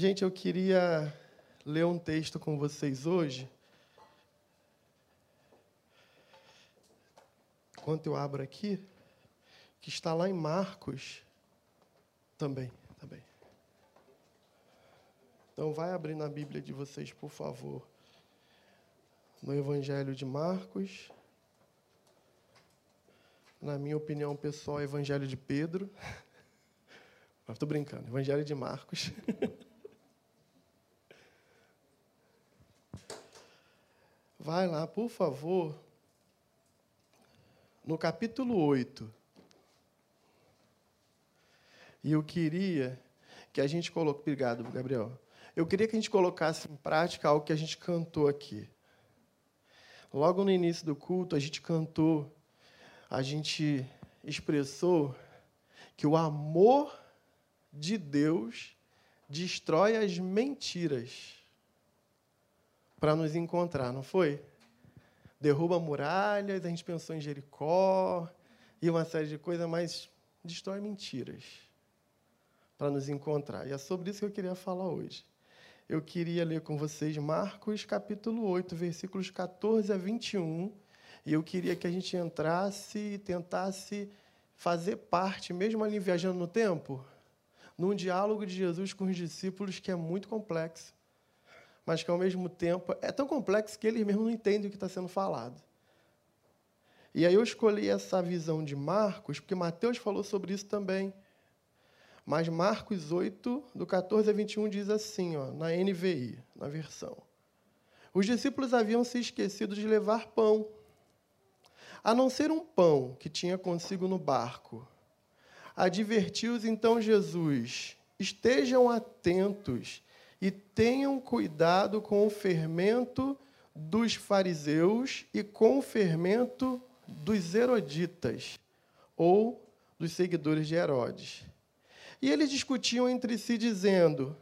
Gente, eu queria ler um texto com vocês hoje. Enquanto eu abro aqui, que está lá em Marcos também, também. Então vai abrir na Bíblia de vocês, por favor. No Evangelho de Marcos. Na minha opinião pessoal, Evangelho de Pedro. Estou brincando, Evangelho de Marcos. Vai lá, por favor, no capítulo 8. E eu queria que a gente coloque. Obrigado, Gabriel. Eu queria que a gente colocasse em prática algo que a gente cantou aqui. Logo no início do culto, a gente cantou, a gente expressou que o amor de Deus destrói as mentiras para nos encontrar, não foi? Derruba muralhas, a gente pensou em Jericó e uma série de coisas, mas destrói mentiras para nos encontrar. E é sobre isso que eu queria falar hoje. Eu queria ler com vocês Marcos capítulo 8, versículos 14 a 21, e eu queria que a gente entrasse e tentasse fazer parte, mesmo ali viajando no tempo, num diálogo de Jesus com os discípulos que é muito complexo mas que ao mesmo tempo é tão complexo que eles mesmos não entendem o que está sendo falado. E aí eu escolhi essa visão de Marcos, porque Mateus falou sobre isso também. Mas Marcos 8, do 14 a 21, diz assim, ó, na NVI, na versão. Os discípulos haviam se esquecido de levar pão, a não ser um pão que tinha consigo no barco. Advertiu-os então Jesus: estejam atentos e tenham cuidado com o fermento dos fariseus e com o fermento dos heroditas, ou dos seguidores de Herodes. E eles discutiam entre si, dizendo: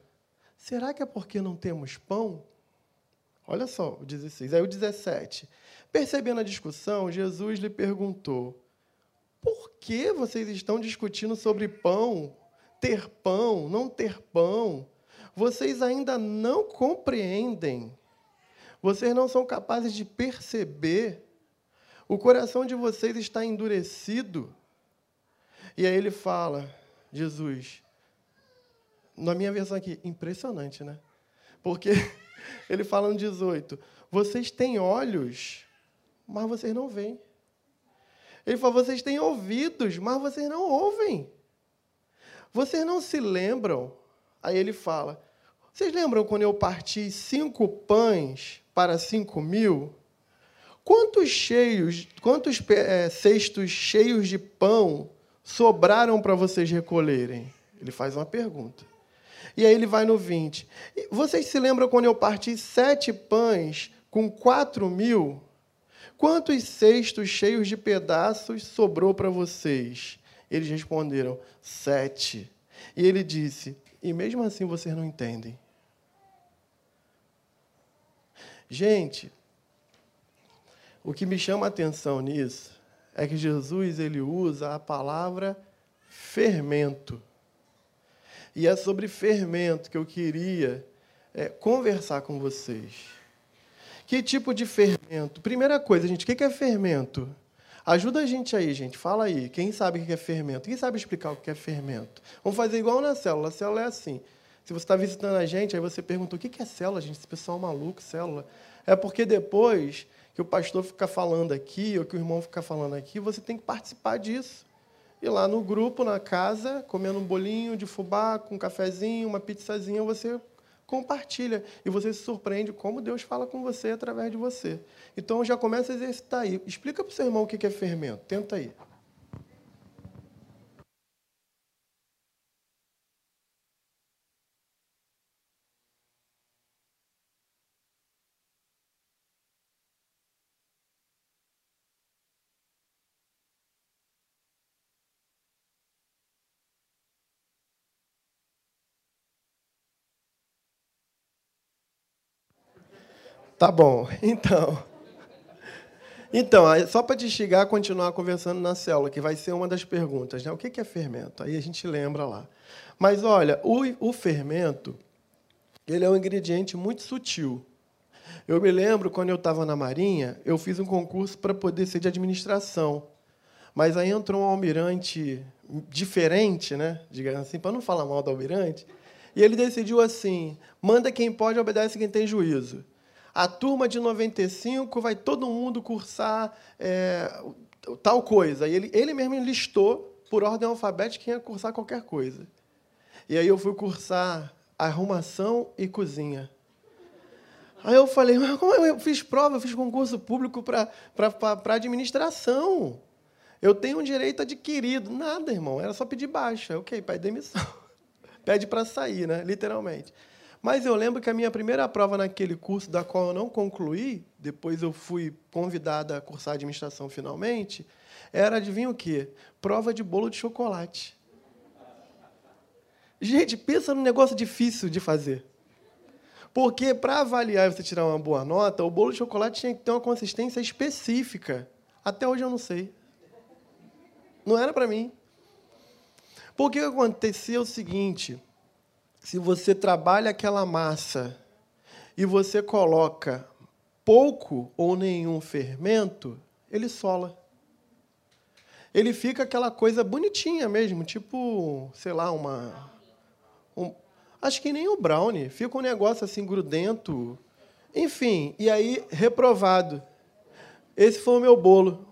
será que é porque não temos pão? Olha só, o 16. Aí o 17. Percebendo a discussão, Jesus lhe perguntou: por que vocês estão discutindo sobre pão? Ter pão, não ter pão? Vocês ainda não compreendem, vocês não são capazes de perceber, o coração de vocês está endurecido. E aí ele fala, Jesus, na minha versão aqui, impressionante, né? Porque ele fala no 18: vocês têm olhos, mas vocês não veem. Ele fala: vocês têm ouvidos, mas vocês não ouvem. Vocês não se lembram. Aí ele fala: vocês lembram quando eu parti cinco pães para cinco mil? Quantos cheios, quantos é, cestos cheios de pão sobraram para vocês recolherem? Ele faz uma pergunta. E aí ele vai no 20. Vocês se lembram quando eu parti sete pães com quatro mil? Quantos cestos cheios de pedaços sobrou para vocês? Eles responderam: sete. E ele disse: E mesmo assim vocês não entendem. Gente, o que me chama a atenção nisso é que Jesus ele usa a palavra fermento. E é sobre fermento que eu queria é, conversar com vocês. Que tipo de fermento? Primeira coisa, gente, o que é fermento? Ajuda a gente aí, gente. Fala aí. Quem sabe o que é fermento? Quem sabe explicar o que é fermento? Vamos fazer igual na célula. A célula é assim. Se você está visitando a gente, aí você pergunta o que é célula, gente? Esse pessoal é maluco, célula. É porque depois que o pastor fica falando aqui, ou que o irmão fica falando aqui, você tem que participar disso. E lá no grupo, na casa, comendo um bolinho de fubá, com um cafezinho, uma pizzazinha, você compartilha. E você se surpreende como Deus fala com você através de você. Então já começa a exercitar aí. Explica para o seu irmão o que é fermento. Tenta aí. Tá bom, então. Então, só para te chegar, continuar conversando na célula, que vai ser uma das perguntas, né? O que é fermento? Aí a gente lembra lá. Mas olha, o, o fermento, ele é um ingrediente muito sutil. Eu me lembro, quando eu estava na Marinha, eu fiz um concurso para poder ser de administração. Mas aí entrou um almirante diferente, né? digamos assim, para não falar mal do almirante, e ele decidiu assim: manda quem pode, obedece quem tem juízo. A turma de 95 vai todo mundo cursar é, tal coisa. E ele, ele mesmo listou, por ordem alfabética, quem ia cursar qualquer coisa. E aí eu fui cursar arrumação e cozinha. Aí eu falei, mas como eu fiz prova, eu fiz concurso público para administração. Eu tenho um direito adquirido. Nada, irmão, era só pedir baixa. Ok, pai, demissão. Pede para sair, né? literalmente. Mas eu lembro que a minha primeira prova naquele curso, da qual eu não concluí, depois eu fui convidada a cursar administração finalmente, era, adivinha o quê? Prova de bolo de chocolate. Gente, pensa num negócio difícil de fazer. Porque para avaliar e você tirar uma boa nota, o bolo de chocolate tinha que ter uma consistência específica. Até hoje eu não sei. Não era para mim. Porque acontecia é o seguinte: se você trabalha aquela massa e você coloca pouco ou nenhum fermento, ele sola. Ele fica aquela coisa bonitinha mesmo, tipo, sei lá, uma. Um, acho que nem o brownie. Fica um negócio assim grudento. Enfim, e aí reprovado. Esse foi o meu bolo.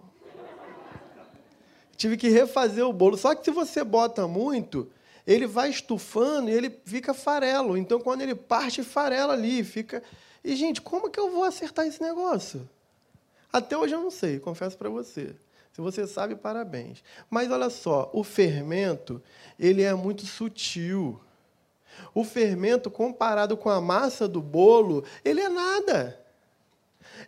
Tive que refazer o bolo. Só que se você bota muito, ele vai estufando e ele fica farelo. Então, quando ele parte, farela ali, fica. E, gente, como que eu vou acertar esse negócio? Até hoje eu não sei, confesso para você. Se você sabe, parabéns. Mas olha só, o fermento, ele é muito sutil. O fermento, comparado com a massa do bolo, ele é nada.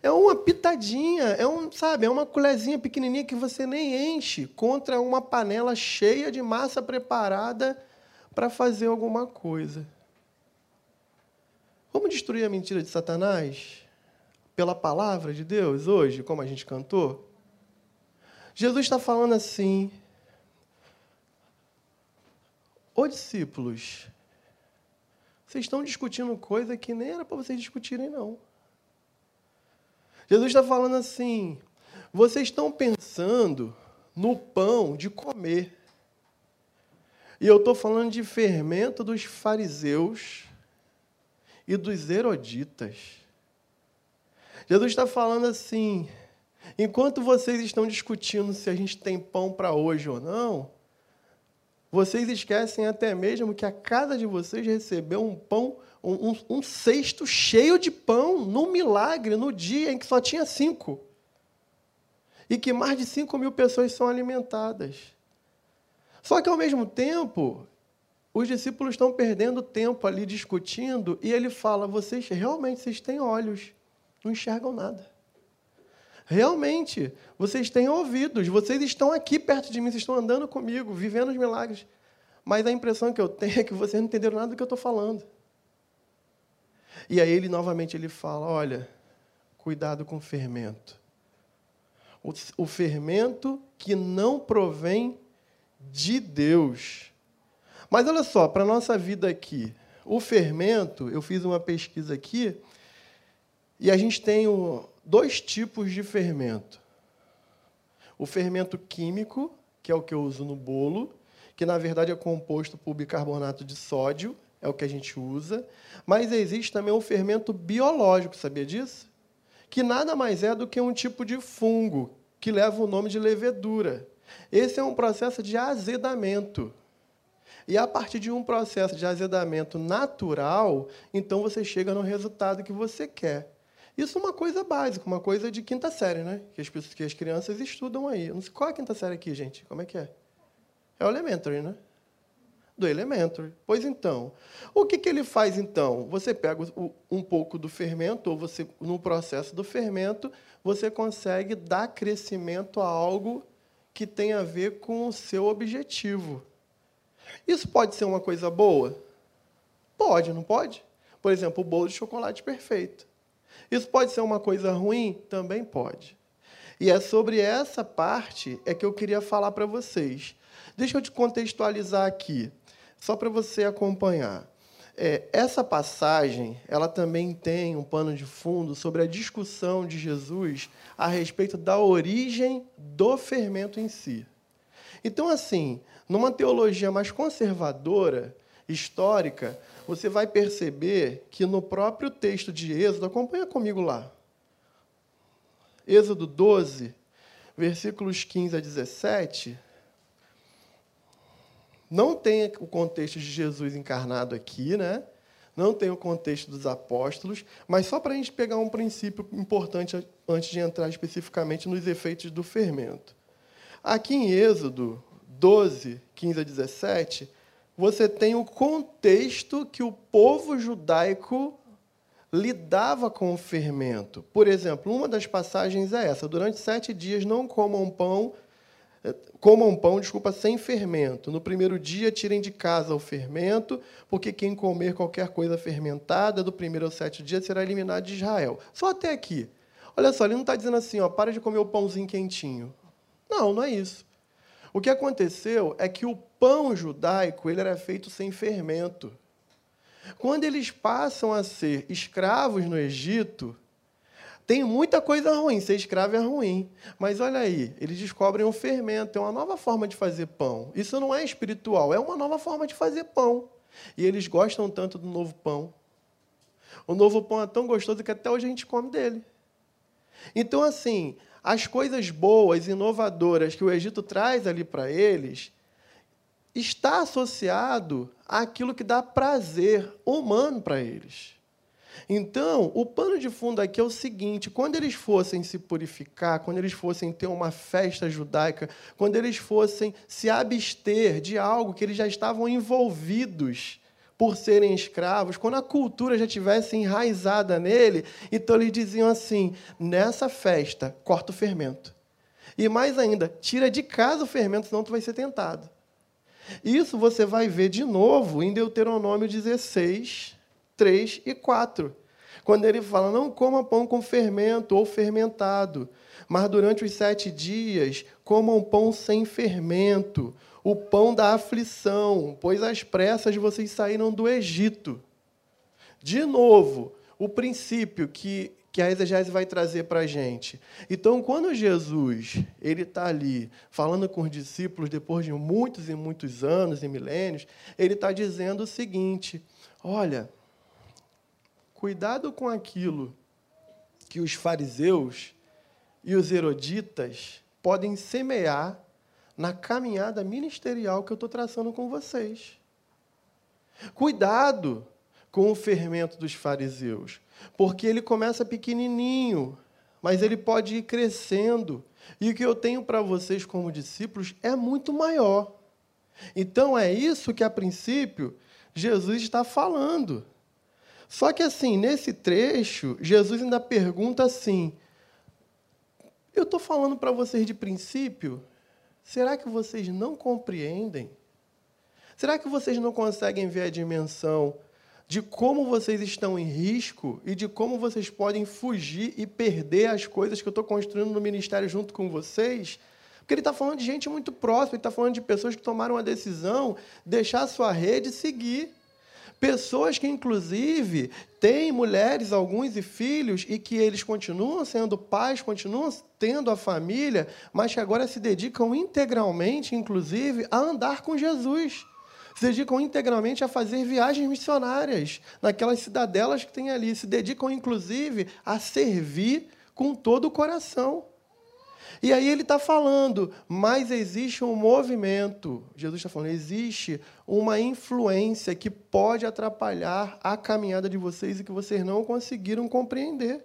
É uma pitadinha, é um, sabe, é uma colherzinha pequenininha que você nem enche contra uma panela cheia de massa preparada para fazer alguma coisa. Vamos destruir a mentira de Satanás pela palavra de Deus hoje, como a gente cantou? Jesus está falando assim: Ô discípulos, vocês estão discutindo coisa que nem era para vocês discutirem, não. Jesus está falando assim: vocês estão pensando no pão de comer. E eu estou falando de fermento dos fariseus e dos eroditas. Jesus está falando assim: Enquanto vocês estão discutindo se a gente tem pão para hoje ou não, vocês esquecem até mesmo que a casa de vocês recebeu um pão, um, um, cesto cheio de pão, num milagre, no dia em que só tinha cinco. E que mais de cinco mil pessoas são alimentadas. Só que, ao mesmo tempo, os discípulos estão perdendo tempo ali discutindo, e ele fala: vocês realmente vocês têm olhos, não enxergam nada. Realmente, vocês têm ouvidos, vocês estão aqui perto de mim, vocês estão andando comigo, vivendo os milagres. Mas a impressão que eu tenho é que vocês não entenderam nada do que eu estou falando. E aí ele novamente ele fala: olha, cuidado com o fermento. O, o fermento que não provém de Deus. Mas olha só, para a nossa vida aqui, o fermento, eu fiz uma pesquisa aqui, e a gente tem dois tipos de fermento. O fermento químico, que é o que eu uso no bolo, que na verdade é composto por bicarbonato de sódio, é o que a gente usa. Mas existe também o fermento biológico, sabia disso? Que nada mais é do que um tipo de fungo que leva o nome de levedura. Esse é um processo de azedamento. E a partir de um processo de azedamento natural, então você chega no resultado que você quer. Isso é uma coisa básica, uma coisa de quinta série, né? Que as, pessoas, que as crianças estudam aí. Não sei qual é a quinta série aqui, gente. Como é que é? É o elementary, né? Do elementary. Pois então, o que, que ele faz então? Você pega um pouco do fermento, ou você, no processo do fermento, você consegue dar crescimento a algo que tem a ver com o seu objetivo. Isso pode ser uma coisa boa? Pode, não pode? Por exemplo, o bolo de chocolate perfeito. Isso pode ser uma coisa ruim? Também pode. E é sobre essa parte é que eu queria falar para vocês. Deixa eu te contextualizar aqui, só para você acompanhar. É, essa passagem, ela também tem um pano de fundo sobre a discussão de Jesus a respeito da origem do fermento em si. Então, assim, numa teologia mais conservadora, histórica, você vai perceber que no próprio texto de Êxodo, acompanha comigo lá. Êxodo 12, versículos 15 a 17, não tem o contexto de Jesus encarnado aqui, né? não tem o contexto dos apóstolos, mas só para a gente pegar um princípio importante antes de entrar especificamente nos efeitos do fermento. Aqui em Êxodo 12, 15 a 17, você tem o contexto que o povo judaico lidava com o fermento. Por exemplo, uma das passagens é essa: durante sete dias não comam pão comam pão, desculpa, sem fermento. No primeiro dia, tirem de casa o fermento, porque quem comer qualquer coisa fermentada, do primeiro ao sétimo dia, será eliminado de Israel. Só até aqui. Olha só, ele não está dizendo assim, ó, para de comer o pãozinho quentinho. Não, não é isso. O que aconteceu é que o pão judaico ele era feito sem fermento. Quando eles passam a ser escravos no Egito, tem muita coisa ruim, ser escravo é ruim. Mas olha aí, eles descobrem um fermento, é uma nova forma de fazer pão. Isso não é espiritual, é uma nova forma de fazer pão. E eles gostam tanto do novo pão. O novo pão é tão gostoso que até hoje a gente come dele. Então, assim, as coisas boas, inovadoras que o Egito traz ali para eles, está associado àquilo que dá prazer humano para eles. Então, o pano de fundo aqui é o seguinte: quando eles fossem se purificar, quando eles fossem ter uma festa judaica, quando eles fossem se abster de algo que eles já estavam envolvidos por serem escravos, quando a cultura já tivesse enraizada nele, então eles diziam assim: nessa festa, corta o fermento. E mais ainda, tira de casa o fermento, senão tu vai ser tentado. Isso você vai ver de novo em Deuteronômio 16, 3 e 4. Quando ele fala, não coma pão com fermento ou fermentado, mas durante os sete dias comam pão sem fermento, o pão da aflição, pois às pressas vocês saíram do Egito. De novo, o princípio que, que a exegese vai trazer para a gente. Então, quando Jesus ele está ali falando com os discípulos depois de muitos e muitos anos e milênios, ele está dizendo o seguinte: olha, Cuidado com aquilo que os fariseus e os eroditas podem semear na caminhada ministerial que eu estou traçando com vocês. Cuidado com o fermento dos fariseus, porque ele começa pequenininho, mas ele pode ir crescendo. E o que eu tenho para vocês como discípulos é muito maior. Então é isso que a princípio Jesus está falando. Só que assim, nesse trecho, Jesus ainda pergunta assim: Eu estou falando para vocês de princípio, será que vocês não compreendem? Será que vocês não conseguem ver a dimensão de como vocês estão em risco e de como vocês podem fugir e perder as coisas que eu estou construindo no ministério junto com vocês? Porque ele está falando de gente muito próxima, ele está falando de pessoas que tomaram a decisão, deixar a sua rede e seguir. Pessoas que, inclusive, têm mulheres, alguns e filhos, e que eles continuam sendo pais, continuam tendo a família, mas que agora se dedicam integralmente, inclusive, a andar com Jesus. Se dedicam integralmente a fazer viagens missionárias naquelas cidadelas que tem ali. Se dedicam, inclusive, a servir com todo o coração. E aí ele está falando, mas existe um movimento. Jesus está falando, existe uma influência que pode atrapalhar a caminhada de vocês e que vocês não conseguiram compreender.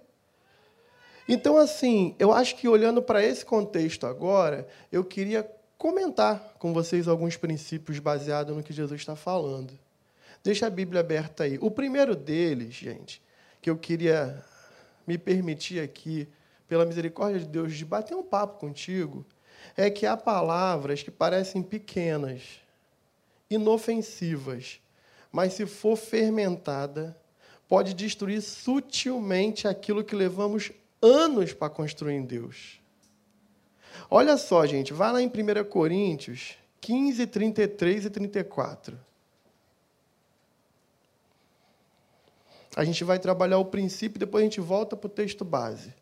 Então, assim, eu acho que olhando para esse contexto agora, eu queria comentar com vocês alguns princípios baseados no que Jesus está falando. Deixa a Bíblia aberta aí. O primeiro deles, gente, que eu queria me permitir aqui pela misericórdia de Deus, de bater um papo contigo, é que há palavras que parecem pequenas, inofensivas, mas se for fermentada, pode destruir sutilmente aquilo que levamos anos para construir em Deus. Olha só, gente, vai lá em 1 Coríntios 15, 33 e 34. A gente vai trabalhar o princípio, depois a gente volta para o texto base.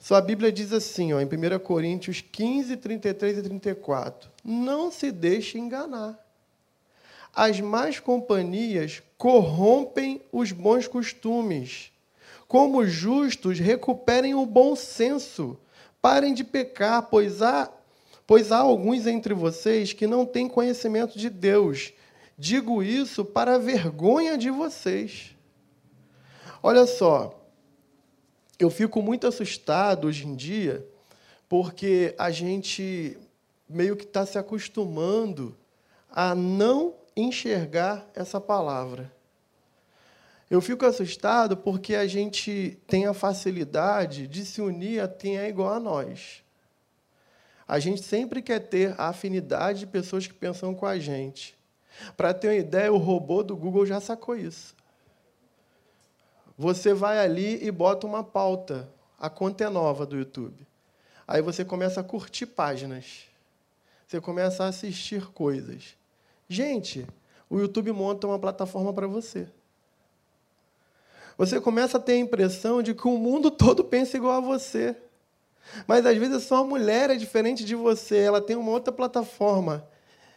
Sua Bíblia diz assim, ó, em 1 Coríntios 15, 33 e 34. Não se deixe enganar. As más companhias corrompem os bons costumes. Como justos, recuperem o bom senso. Parem de pecar, pois há, pois há alguns entre vocês que não têm conhecimento de Deus. Digo isso para a vergonha de vocês. Olha só, eu fico muito assustado hoje em dia, porque a gente meio que está se acostumando a não enxergar essa palavra. Eu fico assustado porque a gente tem a facilidade de se unir a quem é igual a nós. A gente sempre quer ter a afinidade de pessoas que pensam com a gente. Para ter uma ideia, o robô do Google já sacou isso. Você vai ali e bota uma pauta. A conta é nova do YouTube. Aí você começa a curtir páginas. Você começa a assistir coisas. Gente, o YouTube monta uma plataforma para você. Você começa a ter a impressão de que o mundo todo pensa igual a você. Mas às vezes só a mulher é diferente de você, ela tem uma outra plataforma.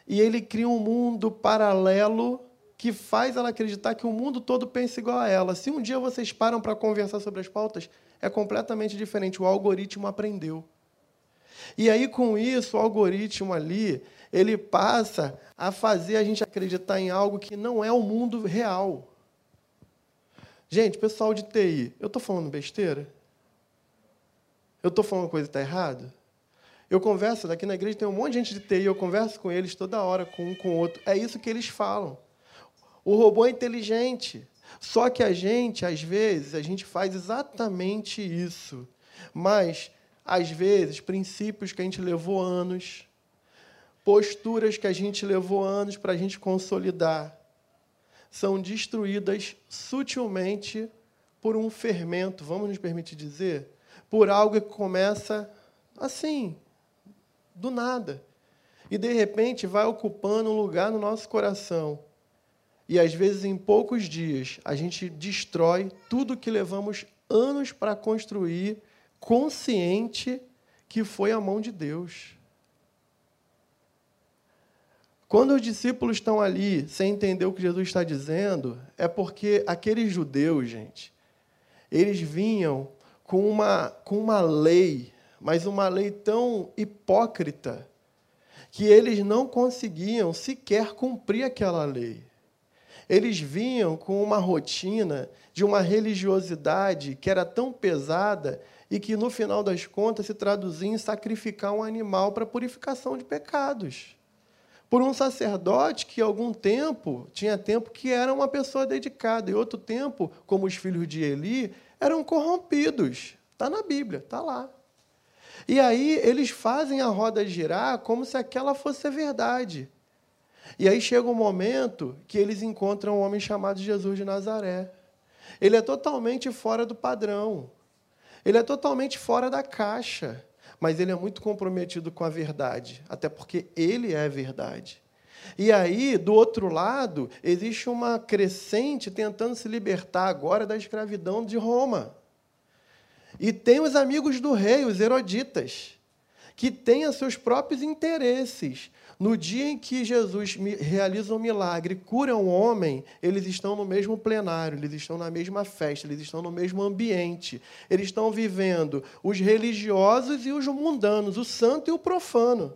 E ele cria um mundo paralelo que faz ela acreditar que o mundo todo pensa igual a ela. Se um dia vocês param para conversar sobre as pautas, é completamente diferente. O algoritmo aprendeu. E aí, com isso, o algoritmo ali, ele passa a fazer a gente acreditar em algo que não é o mundo real. Gente, pessoal de TI, eu estou falando besteira? Eu estou falando coisa que está errada? Eu converso, daqui na igreja tem um monte de gente de TI, eu converso com eles toda hora, com um com o outro. É isso que eles falam. O robô é inteligente. Só que a gente, às vezes, a gente faz exatamente isso. Mas, às vezes, princípios que a gente levou anos, posturas que a gente levou anos para a gente consolidar, são destruídas sutilmente por um fermento, vamos nos permitir dizer, por algo que começa assim, do nada. E de repente vai ocupando um lugar no nosso coração. E às vezes em poucos dias a gente destrói tudo que levamos anos para construir, consciente que foi a mão de Deus. Quando os discípulos estão ali sem entender o que Jesus está dizendo, é porque aqueles judeus, gente, eles vinham com uma, com uma lei mas uma lei tão hipócrita que eles não conseguiam sequer cumprir aquela lei. Eles vinham com uma rotina de uma religiosidade que era tão pesada e que, no final das contas, se traduzia em sacrificar um animal para purificação de pecados. Por um sacerdote que, algum tempo, tinha tempo que era uma pessoa dedicada, e outro tempo, como os filhos de Eli, eram corrompidos. Está na Bíblia, está lá. E aí eles fazem a roda girar como se aquela fosse a verdade. E aí chega um momento que eles encontram um homem chamado Jesus de Nazaré. Ele é totalmente fora do padrão. Ele é totalmente fora da caixa. Mas ele é muito comprometido com a verdade, até porque ele é a verdade. E aí, do outro lado, existe uma crescente tentando se libertar agora da escravidão de Roma. E tem os amigos do rei, os eroditas, que têm seus próprios interesses. No dia em que Jesus realiza um milagre, cura um homem, eles estão no mesmo plenário, eles estão na mesma festa, eles estão no mesmo ambiente. Eles estão vivendo os religiosos e os mundanos, o santo e o profano.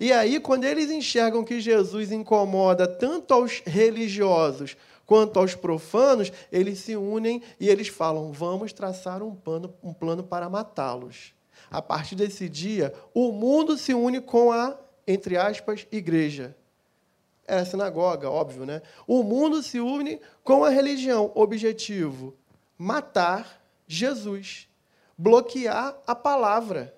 E aí, quando eles enxergam que Jesus incomoda tanto aos religiosos Quanto aos profanos, eles se unem e eles falam: vamos traçar um plano, um plano para matá-los. A partir desse dia, o mundo se une com a, entre aspas, igreja. É a sinagoga, óbvio, né? O mundo se une com a religião. Objetivo: matar Jesus, bloquear a palavra,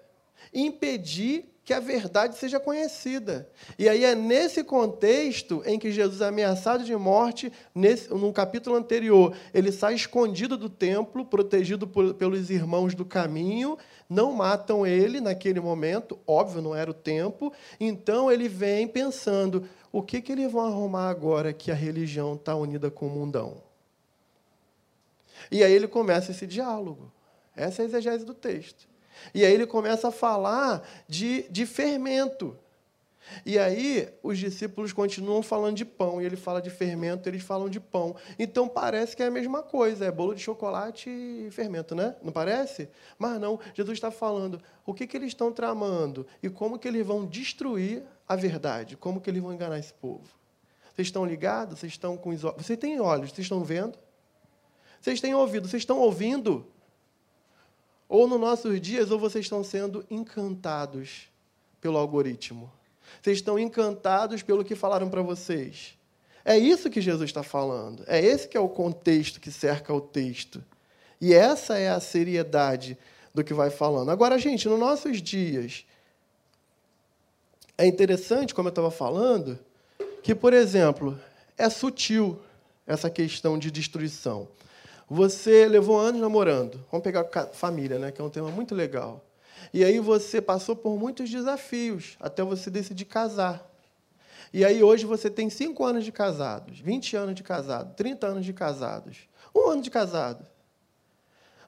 impedir que a verdade seja conhecida. E aí é nesse contexto em que Jesus é ameaçado de morte, nesse, no capítulo anterior, ele sai escondido do templo, protegido por, pelos irmãos do caminho, não matam ele naquele momento, óbvio, não era o tempo, então ele vem pensando: o que, que eles vão arrumar agora que a religião está unida com o mundão? E aí ele começa esse diálogo. Essa é a exegese do texto. E aí ele começa a falar de, de fermento. E aí os discípulos continuam falando de pão, e ele fala de fermento, eles falam de pão. Então parece que é a mesma coisa, é bolo de chocolate e fermento, né? Não parece? Mas não, Jesus está falando o que, que eles estão tramando e como que eles vão destruir a verdade, como que eles vão enganar esse povo. Vocês estão ligados? Vocês estão com os olhos? Vocês têm olhos, vocês estão vendo? Vocês têm ouvido, vocês estão ouvindo? Ou nos nossos dias, ou vocês estão sendo encantados pelo algoritmo. Vocês estão encantados pelo que falaram para vocês. É isso que Jesus está falando. É esse que é o contexto que cerca o texto. E essa é a seriedade do que vai falando. Agora, gente, nos nossos dias, é interessante, como eu estava falando, que, por exemplo, é sutil essa questão de destruição. Você levou anos namorando. Vamos pegar família, né, que é um tema muito legal. E aí você passou por muitos desafios até você decidir casar. E aí hoje você tem 5 anos de casados, 20 anos de casado, 30 anos de casados, um ano de casado.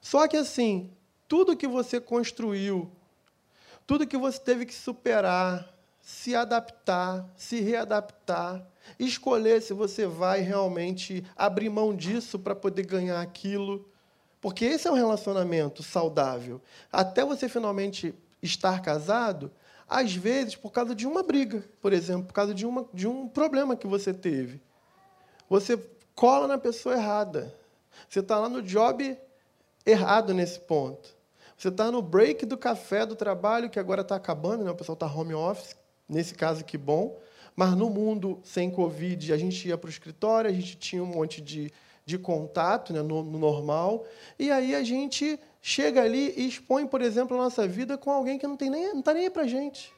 Só que assim, tudo que você construiu, tudo que você teve que superar, se adaptar, se readaptar, escolher se você vai realmente abrir mão disso para poder ganhar aquilo. Porque esse é um relacionamento saudável. Até você finalmente estar casado, às vezes por causa de uma briga, por exemplo, por causa de, uma, de um problema que você teve. Você cola na pessoa errada. Você está lá no job errado nesse ponto. Você está no break do café do trabalho, que agora está acabando, né? o pessoal está home office, nesse caso, que bom. Mas no mundo sem Covid, a gente ia para o escritório, a gente tinha um monte de, de contato né, no, no normal, e aí a gente chega ali e expõe, por exemplo, a nossa vida com alguém que não está nem, não tá nem aí para a gente.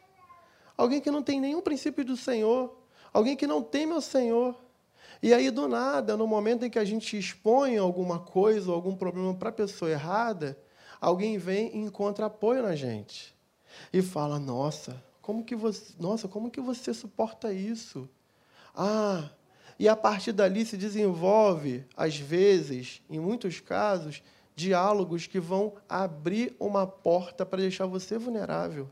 Alguém que não tem nenhum princípio do Senhor, alguém que não teme o Senhor. E aí, do nada, no momento em que a gente expõe alguma coisa, algum problema para a pessoa errada, alguém vem e encontra apoio na gente. E fala: Nossa, como que você, nossa, como que você suporta isso? Ah, e a partir dali se desenvolve, às vezes, em muitos casos, diálogos que vão abrir uma porta para deixar você vulnerável.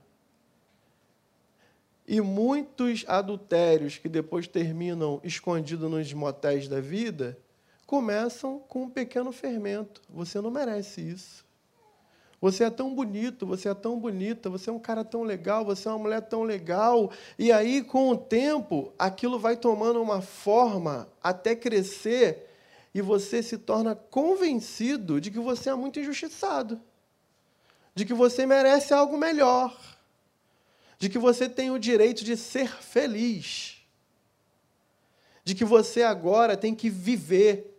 E muitos adultérios que depois terminam escondidos nos motéis da vida começam com um pequeno fermento. Você não merece isso. Você é tão bonito, você é tão bonita, você é um cara tão legal, você é uma mulher tão legal. E aí, com o tempo, aquilo vai tomando uma forma até crescer e você se torna convencido de que você é muito injustiçado, de que você merece algo melhor, de que você tem o direito de ser feliz, de que você agora tem que viver.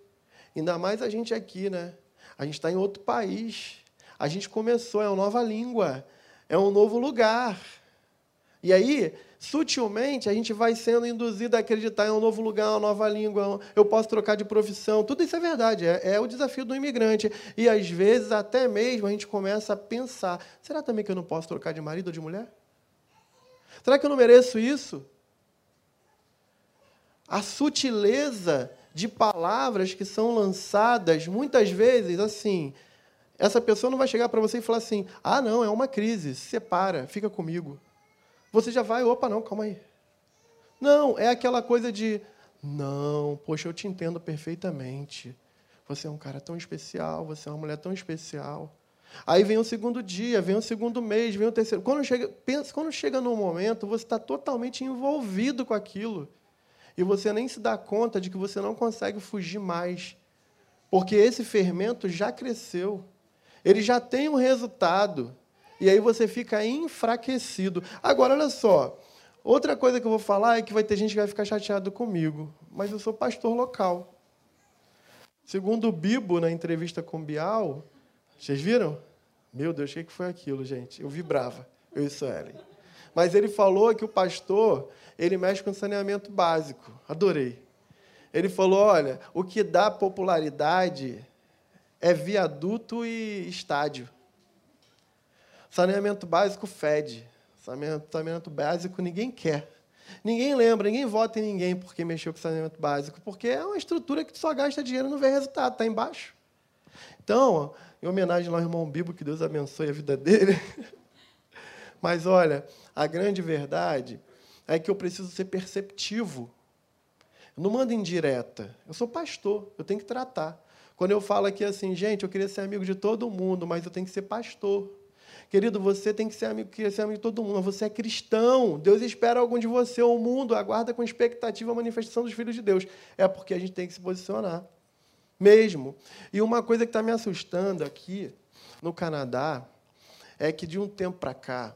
Ainda mais a gente aqui, né? A gente está em outro país a gente começou, é uma nova língua, é um novo lugar. E aí, sutilmente, a gente vai sendo induzido a acreditar em um novo lugar, uma nova língua, eu posso trocar de profissão. Tudo isso é verdade, é, é o desafio do imigrante. E às vezes, até mesmo, a gente começa a pensar: será também que eu não posso trocar de marido ou de mulher? Será que eu não mereço isso? A sutileza de palavras que são lançadas, muitas vezes, assim, essa pessoa não vai chegar para você e falar assim: ah, não, é uma crise, se separa, fica comigo. Você já vai, opa, não, calma aí. Não, é aquela coisa de: não, poxa, eu te entendo perfeitamente. Você é um cara tão especial, você é uma mulher tão especial. Aí vem o segundo dia, vem o segundo mês, vem o terceiro. Quando chega, pensa, quando chega num momento, você está totalmente envolvido com aquilo. E você nem se dá conta de que você não consegue fugir mais. Porque esse fermento já cresceu ele já tem um resultado. E aí você fica enfraquecido. Agora, olha só. Outra coisa que eu vou falar é que vai ter gente que vai ficar chateado comigo, mas eu sou pastor local. Segundo o Bibo, na entrevista com Bial, vocês viram? Meu Deus, o que foi aquilo, gente? Eu vibrava, eu e Suelen. Mas ele falou que o pastor, ele mexe com saneamento básico. Adorei. Ele falou, olha, o que dá popularidade é viaduto e estádio. Saneamento básico fede. Saneamento, saneamento básico ninguém quer. Ninguém lembra, ninguém vota em ninguém porque mexeu com saneamento básico, porque é uma estrutura que só gasta dinheiro e não vê resultado, está embaixo. Então, em homenagem ao irmão Bibo, que Deus abençoe a vida dele. Mas olha, a grande verdade é que eu preciso ser perceptivo. Eu não mando indireta. Eu sou pastor, eu tenho que tratar. Quando eu falo aqui assim, gente, eu queria ser amigo de todo mundo, mas eu tenho que ser pastor. Querido, você tem que ser amigo, queria ser amigo de todo mundo. Você é cristão. Deus espera algo de você. O mundo aguarda com expectativa a manifestação dos filhos de Deus. É porque a gente tem que se posicionar. Mesmo. E uma coisa que está me assustando aqui no Canadá é que de um tempo para cá,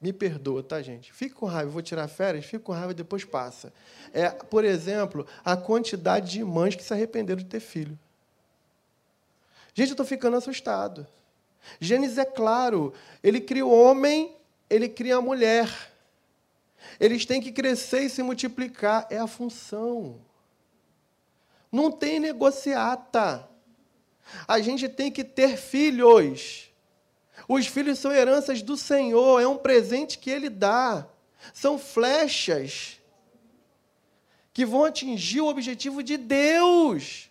me perdoa, tá, gente? Fique com raiva, vou tirar férias, fique com raiva e depois passa. É, por exemplo, a quantidade de mães que se arrependeram de ter filho. Gente, eu estou ficando assustado. Gênesis é claro, ele cria o homem, ele cria a mulher. Eles têm que crescer e se multiplicar, é a função. Não tem negociata. A gente tem que ter filhos. Os filhos são heranças do Senhor, é um presente que Ele dá. São flechas que vão atingir o objetivo de Deus.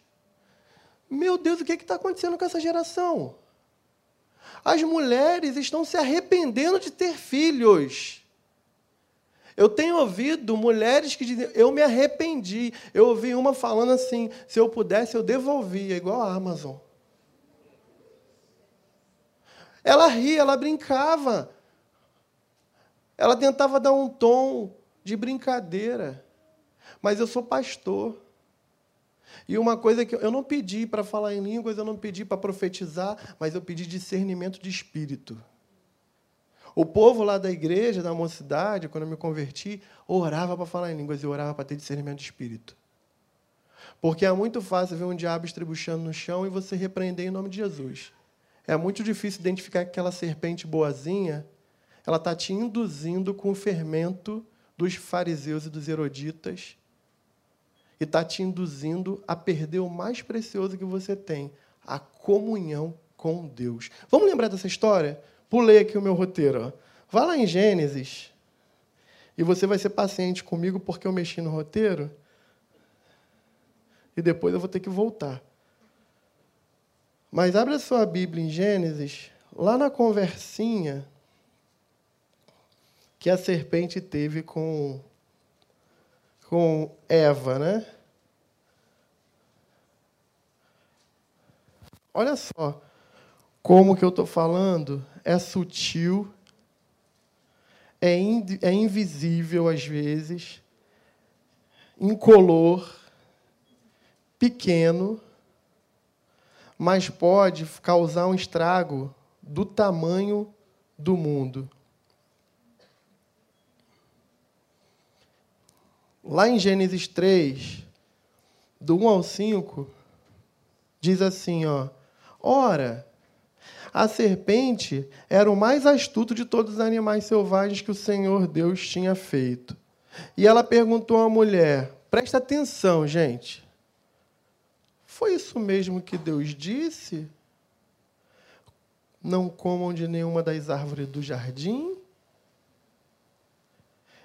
Meu Deus, o que é está acontecendo com essa geração? As mulheres estão se arrependendo de ter filhos. Eu tenho ouvido mulheres que dizem, eu me arrependi. Eu ouvi uma falando assim, se eu pudesse, eu devolvia, igual a Amazon. Ela ria, ela brincava. Ela tentava dar um tom de brincadeira. Mas eu sou pastor. E uma coisa que eu não pedi para falar em línguas, eu não pedi para profetizar, mas eu pedi discernimento de espírito. O povo lá da igreja, da mocidade, quando eu me converti, orava para falar em línguas e orava para ter discernimento de espírito. Porque é muito fácil ver um diabo estribuchando no chão e você repreender em nome de Jesus. É muito difícil identificar que aquela serpente boazinha, ela está te induzindo com o fermento dos fariseus e dos eroditas e está te induzindo a perder o mais precioso que você tem, a comunhão com Deus. Vamos lembrar dessa história? Pulei aqui o meu roteiro. Vá lá em Gênesis e você vai ser paciente comigo porque eu mexi no roteiro e depois eu vou ter que voltar. Mas abre a sua Bíblia em Gênesis, lá na conversinha que a serpente teve com com Eva, né? Olha só como que eu estou falando é sutil, é, in, é invisível às vezes, incolor, pequeno, mas pode causar um estrago do tamanho do mundo. Lá em Gênesis 3, do 1 ao 5, diz assim, ó: Ora, a serpente era o mais astuto de todos os animais selvagens que o Senhor Deus tinha feito. E ela perguntou à mulher: presta atenção, gente. Foi isso mesmo que Deus disse? Não comam de nenhuma das árvores do jardim?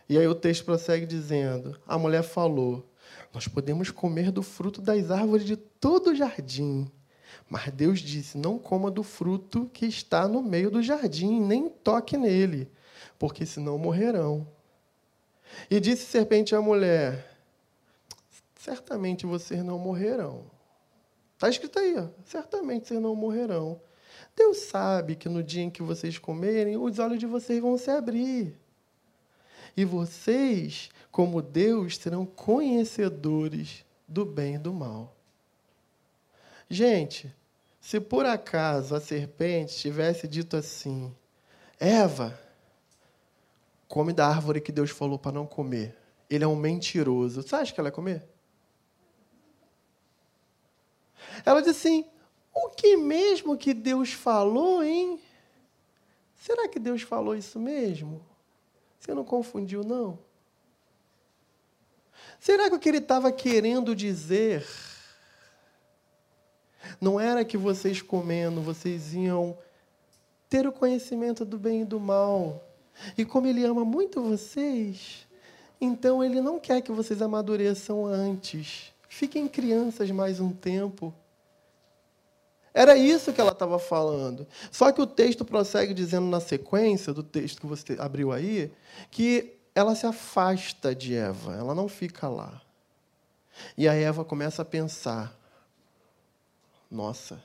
E aí o texto prossegue dizendo: A mulher falou: Nós podemos comer do fruto das árvores de todo o jardim. Mas Deus disse: Não coma do fruto que está no meio do jardim, nem toque nele, porque senão morrerão. E disse serpente à mulher: Certamente vocês não morrerão. Está escrito aí, ó, certamente vocês não morrerão. Deus sabe que no dia em que vocês comerem, os olhos de vocês vão se abrir e vocês, como Deus, serão conhecedores do bem e do mal. Gente, se por acaso a serpente tivesse dito assim: Eva, come da árvore que Deus falou para não comer. Ele é um mentiroso. Você acha que ela ia comer? Ela disse assim: O que mesmo que Deus falou, hein? Será que Deus falou isso mesmo? Você não confundiu, não? Será que o que ele estava querendo dizer não era que vocês comendo, vocês iam ter o conhecimento do bem e do mal? E como ele ama muito vocês, então ele não quer que vocês amadureçam antes. Fiquem crianças mais um tempo. Era isso que ela estava falando. Só que o texto prossegue dizendo na sequência do texto que você abriu aí, que ela se afasta de Eva, ela não fica lá. E a Eva começa a pensar: nossa,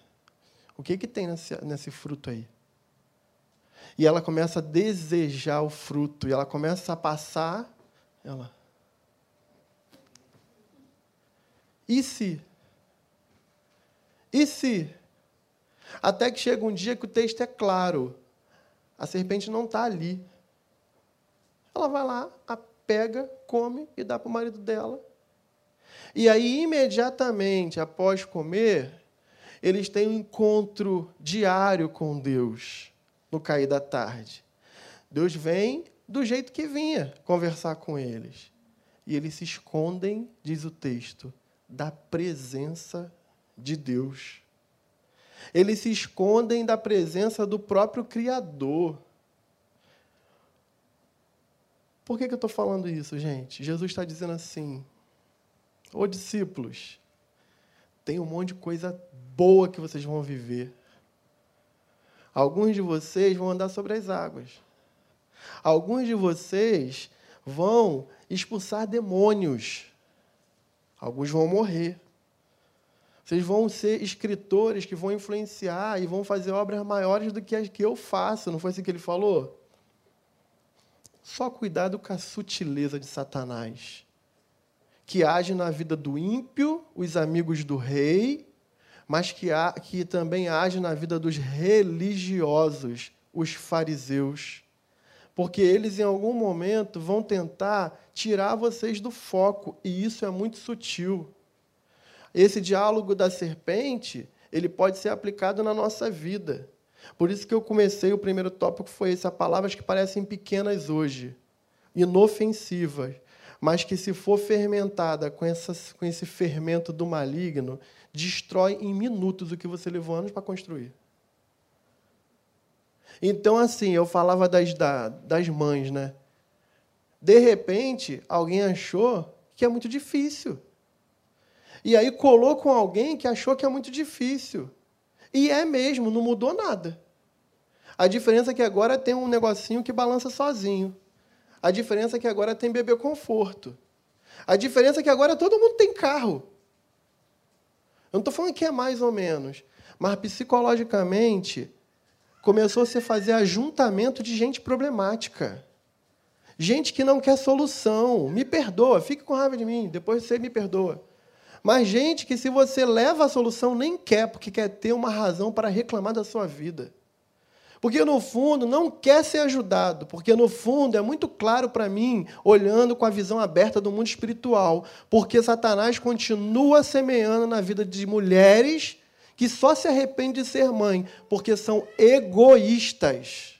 o que, que tem nesse, nesse fruto aí? E ela começa a desejar o fruto, e ela começa a passar, ela. E se? E se? Até que chega um dia que o texto é claro. A serpente não está ali. Ela vai lá, a pega, come e dá para o marido dela. E aí, imediatamente após comer, eles têm um encontro diário com Deus no cair da tarde. Deus vem do jeito que vinha conversar com eles. E eles se escondem, diz o texto, da presença de Deus. Eles se escondem da presença do próprio Criador. Por que, que eu estou falando isso, gente? Jesus está dizendo assim: Ô discípulos, tem um monte de coisa boa que vocês vão viver. Alguns de vocês vão andar sobre as águas. Alguns de vocês vão expulsar demônios. Alguns vão morrer. Vocês vão ser escritores que vão influenciar e vão fazer obras maiores do que as que eu faço. Não foi assim que ele falou? Só cuidado com a sutileza de Satanás, que age na vida do ímpio, os amigos do rei, mas que, que também age na vida dos religiosos, os fariseus. Porque eles, em algum momento, vão tentar tirar vocês do foco, e isso é muito sutil. Esse diálogo da serpente, ele pode ser aplicado na nossa vida. Por isso que eu comecei, o primeiro tópico foi esse, palavras que parecem pequenas hoje, inofensivas, mas que se for fermentada com, essa, com esse fermento do maligno, destrói em minutos o que você levou anos para construir. Então, assim, eu falava das, das mães, né? De repente, alguém achou que é muito difícil. E aí colou com alguém que achou que é muito difícil. E é mesmo, não mudou nada. A diferença é que agora tem um negocinho que balança sozinho. A diferença é que agora tem bebê conforto. A diferença é que agora todo mundo tem carro. Eu não estou falando que é mais ou menos, mas psicologicamente começou a se fazer ajuntamento de gente problemática. Gente que não quer solução. Me perdoa, fique com raiva de mim, depois você me perdoa. Mas gente que, se você leva a solução, nem quer, porque quer ter uma razão para reclamar da sua vida. Porque, no fundo, não quer ser ajudado, porque, no fundo, é muito claro para mim, olhando com a visão aberta do mundo espiritual, porque Satanás continua semeando na vida de mulheres que só se arrependem de ser mãe, porque são egoístas.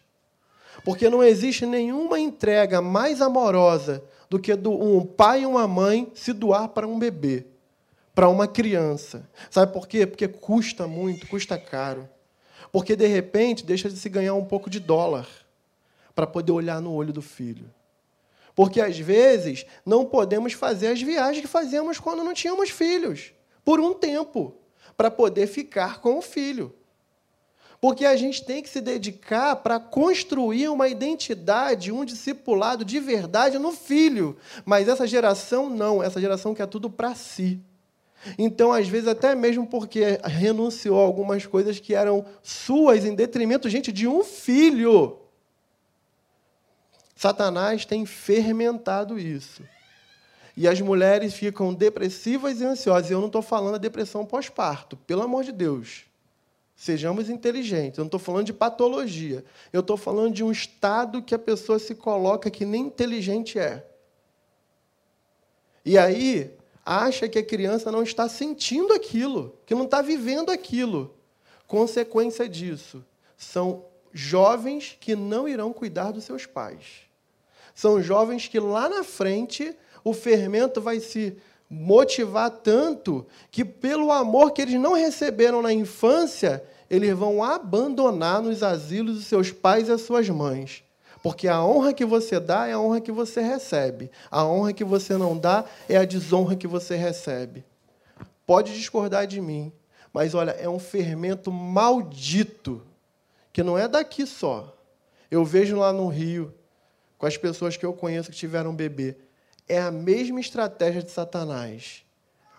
Porque não existe nenhuma entrega mais amorosa do que um pai e uma mãe se doar para um bebê para uma criança. Sabe por quê? Porque custa muito, custa caro. Porque, de repente, deixa de se ganhar um pouco de dólar para poder olhar no olho do filho. Porque, às vezes, não podemos fazer as viagens que fazíamos quando não tínhamos filhos, por um tempo, para poder ficar com o filho. Porque a gente tem que se dedicar para construir uma identidade, um discipulado de verdade no filho. Mas essa geração não, essa geração quer tudo para si. Então, às vezes, até mesmo porque renunciou a algumas coisas que eram suas em detrimento, gente, de um filho. Satanás tem fermentado isso. E as mulheres ficam depressivas e ansiosas. Eu não estou falando da depressão pós-parto, pelo amor de Deus. Sejamos inteligentes. Eu não estou falando de patologia. Eu estou falando de um estado que a pessoa se coloca que nem inteligente é. E aí, acha que a criança não está sentindo aquilo, que não está vivendo aquilo. Consequência disso, são jovens que não irão cuidar dos seus pais. São jovens que lá na frente o fermento vai se motivar tanto que, pelo amor que eles não receberam na infância, eles vão abandonar nos asilos os seus pais e as suas mães. Porque a honra que você dá é a honra que você recebe. A honra que você não dá é a desonra que você recebe. Pode discordar de mim, mas olha, é um fermento maldito, que não é daqui só. Eu vejo lá no Rio, com as pessoas que eu conheço que tiveram bebê, é a mesma estratégia de Satanás.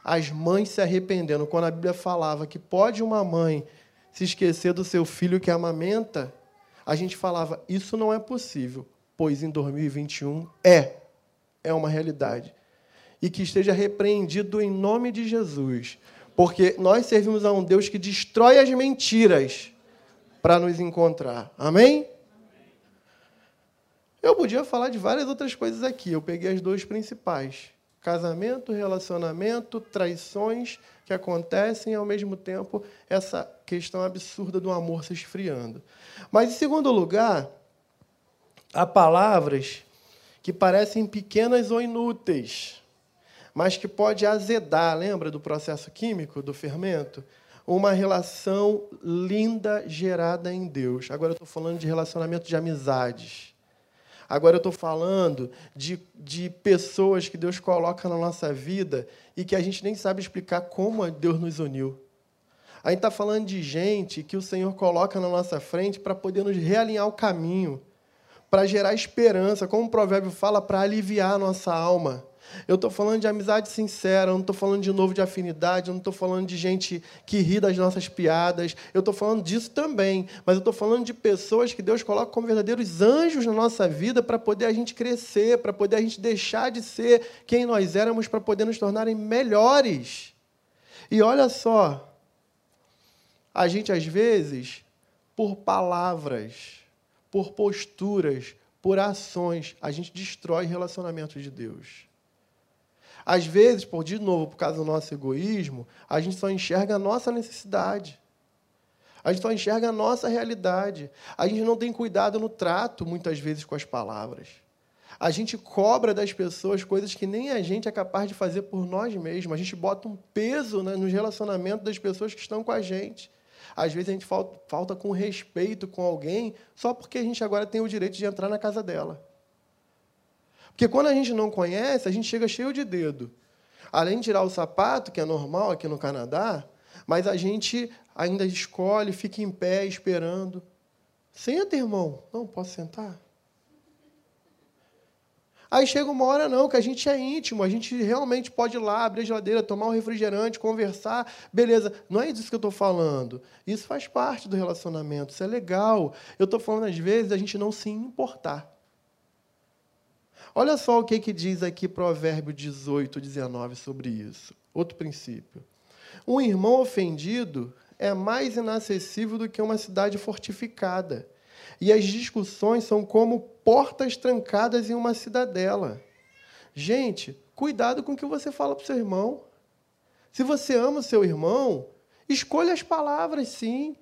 As mães se arrependendo. Quando a Bíblia falava que pode uma mãe se esquecer do seu filho que amamenta, a gente falava, isso não é possível, pois em 2021 é, é uma realidade. E que esteja repreendido em nome de Jesus, porque nós servimos a um Deus que destrói as mentiras para nos encontrar. Amém? Eu podia falar de várias outras coisas aqui, eu peguei as duas principais: casamento, relacionamento, traições que acontecem e, ao mesmo tempo, essa questão absurda do amor se esfriando. Mas, em segundo lugar, há palavras que parecem pequenas ou inúteis, mas que pode azedar, lembra do processo químico, do fermento? Uma relação linda gerada em Deus. Agora eu estou falando de relacionamento de amizades. Agora eu estou falando de, de pessoas que Deus coloca na nossa vida e que a gente nem sabe explicar como Deus nos uniu. A gente está falando de gente que o Senhor coloca na nossa frente para poder nos realinhar o caminho, para gerar esperança, como o provérbio fala, para aliviar a nossa alma. Eu estou falando de amizade sincera, eu não estou falando de novo de afinidade, eu não estou falando de gente que ri das nossas piadas, eu estou falando disso também, mas eu estou falando de pessoas que Deus coloca como verdadeiros anjos na nossa vida para poder a gente crescer, para poder a gente deixar de ser quem nós éramos, para poder nos tornarem melhores. E olha só, a gente, às vezes, por palavras, por posturas, por ações, a gente destrói relacionamentos de Deus. Às vezes, por de novo, por causa do nosso egoísmo, a gente só enxerga a nossa necessidade. A gente só enxerga a nossa realidade. A gente não tem cuidado no trato, muitas vezes, com as palavras. A gente cobra das pessoas coisas que nem a gente é capaz de fazer por nós mesmos. A gente bota um peso né, nos relacionamentos das pessoas que estão com a gente. Às vezes a gente falta, falta com respeito com alguém só porque a gente agora tem o direito de entrar na casa dela. Porque quando a gente não conhece, a gente chega cheio de dedo. Além de tirar o sapato, que é normal aqui no Canadá, mas a gente ainda escolhe, fica em pé esperando. Senta, irmão. Não, posso sentar? Aí chega uma hora não, que a gente é íntimo, a gente realmente pode ir lá, abrir a geladeira, tomar um refrigerante, conversar, beleza. Não é disso que eu estou falando. Isso faz parte do relacionamento, isso é legal. Eu estou falando, às vezes, a gente não se importar. Olha só o que, que diz aqui Provérbio 18, 19 sobre isso. Outro princípio. Um irmão ofendido é mais inacessível do que uma cidade fortificada e as discussões são como portas trancadas em uma cidadela. Gente, cuidado com o que você fala para o seu irmão. Se você ama o seu irmão, escolha as palavras, sim.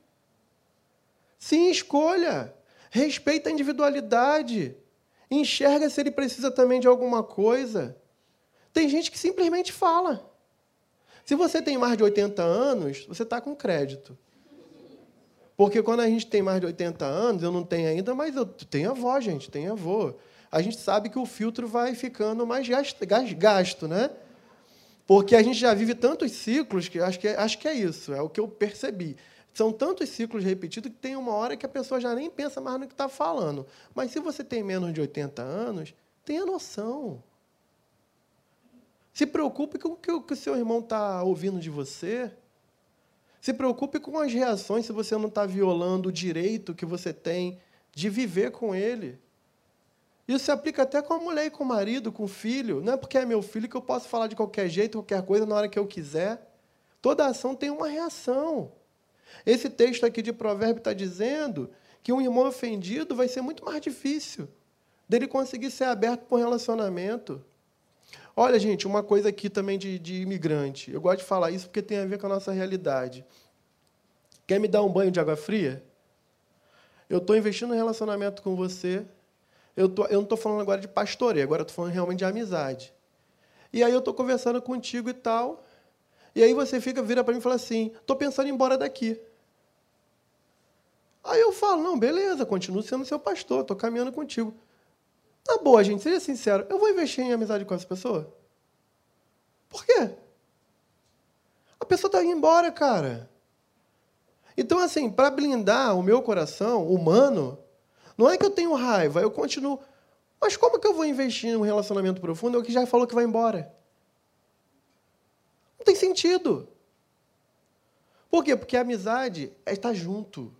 Sim, escolha. Respeita a individualidade. Enxerga se ele precisa também de alguma coisa. Tem gente que simplesmente fala. Se você tem mais de 80 anos, você está com crédito. Porque quando a gente tem mais de 80 anos, eu não tenho ainda, mas eu tenho avó, gente, tenho avô. A gente sabe que o filtro vai ficando mais gasto, gasto né? Porque a gente já vive tantos ciclos que acho que, é, acho que é isso, é o que eu percebi. São tantos ciclos repetidos que tem uma hora que a pessoa já nem pensa mais no que está falando. Mas se você tem menos de 80 anos, tenha noção. Se preocupe com o que o seu irmão está ouvindo de você. Se preocupe com as reações se você não está violando o direito que você tem de viver com ele. Isso se aplica até com a mulher e com o marido, com o filho. Não é porque é meu filho que eu posso falar de qualquer jeito, qualquer coisa, na hora que eu quiser. Toda ação tem uma reação. Esse texto aqui de Provérbio está dizendo que um irmão ofendido vai ser muito mais difícil dele conseguir ser aberto para um relacionamento. Olha, gente, uma coisa aqui também de, de imigrante. Eu gosto de falar isso porque tem a ver com a nossa realidade. Quer me dar um banho de água fria? Eu estou investindo em relacionamento com você. Eu, tô, eu não estou falando agora de pastoreio, agora estou falando realmente de amizade. E aí eu estou conversando contigo e tal. E aí você fica, vira para mim e fala assim: estou pensando em ir embora daqui. Aí eu falo: não, beleza, continuo sendo seu pastor, estou caminhando contigo. Na boa, gente, seja sincero, eu vou investir em amizade com essa pessoa? Por quê? A pessoa está indo embora, cara. Então, assim, para blindar o meu coração humano, não é que eu tenho raiva, eu continuo. Mas como que eu vou investir em um relacionamento profundo? É o que já falou que vai embora. Não tem sentido. Por quê? Porque a amizade é estar junto.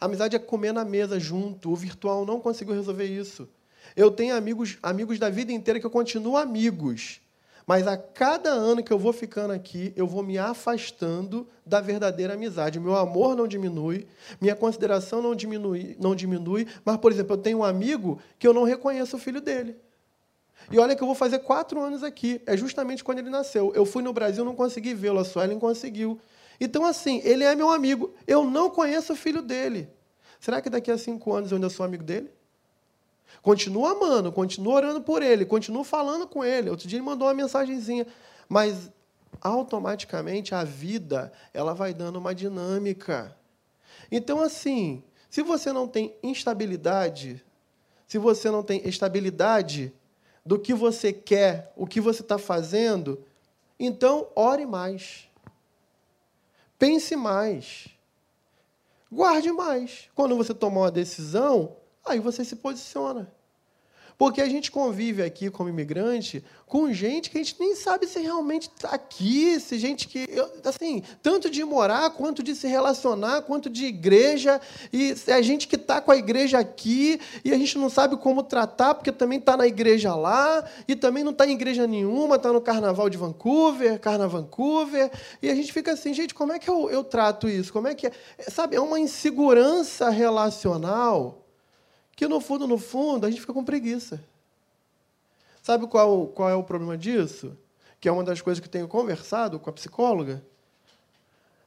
A amizade é comer na mesa junto. O virtual não conseguiu resolver isso. Eu tenho amigos, amigos da vida inteira que eu continuo amigos. Mas a cada ano que eu vou ficando aqui, eu vou me afastando da verdadeira amizade. Meu amor não diminui, minha consideração não diminui, não diminui. Mas, por exemplo, eu tenho um amigo que eu não reconheço o filho dele. E olha que eu vou fazer quatro anos aqui. É justamente quando ele nasceu. Eu fui no Brasil, não consegui vê-lo. A Suelen conseguiu. Então, assim, ele é meu amigo. Eu não conheço o filho dele. Será que daqui a cinco anos eu ainda sou amigo dele? Continuo amando, continuo orando por ele, continuo falando com ele. Outro dia ele mandou uma mensagenzinha, mas automaticamente a vida ela vai dando uma dinâmica. Então, assim, se você não tem instabilidade, se você não tem estabilidade do que você quer, o que você está fazendo, então ore mais. Pense mais. Guarde mais. Quando você tomar uma decisão, Aí você se posiciona. Porque a gente convive aqui como imigrante com gente que a gente nem sabe se realmente está aqui, se gente que. Assim, tanto de morar, quanto de se relacionar, quanto de igreja. E é gente que está com a igreja aqui e a gente não sabe como tratar, porque também está na igreja lá, e também não está em igreja nenhuma, está no carnaval de Vancouver, Carnaval Vancouver. E a gente fica assim, gente, como é que eu, eu trato isso? Como é que é? Sabe, é uma insegurança relacional que no fundo, no fundo, a gente fica com preguiça. Sabe qual, qual é o problema disso? Que é uma das coisas que tenho conversado com a psicóloga.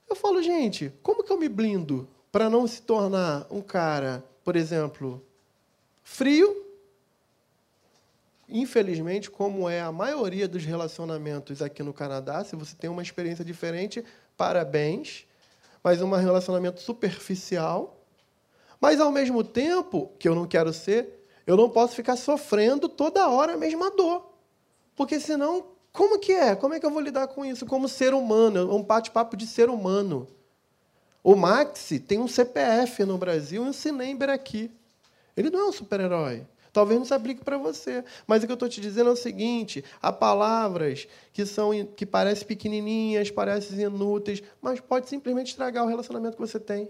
Eu falo, gente, como que eu me blindo para não se tornar um cara, por exemplo, frio? Infelizmente, como é a maioria dos relacionamentos aqui no Canadá, se você tem uma experiência diferente, parabéns, mas um relacionamento superficial mas, ao mesmo tempo, que eu não quero ser, eu não posso ficar sofrendo toda hora a mesma dor. Porque senão, como que é? Como é que eu vou lidar com isso como ser humano? É um bate-papo de ser humano. O Maxi tem um CPF no Brasil e um Cinember aqui. Ele não é um super-herói. Talvez não se aplique para você. Mas o que eu estou te dizendo é o seguinte: há palavras que são que parecem pequenininhas, parecem inúteis, mas pode simplesmente estragar o relacionamento que você tem.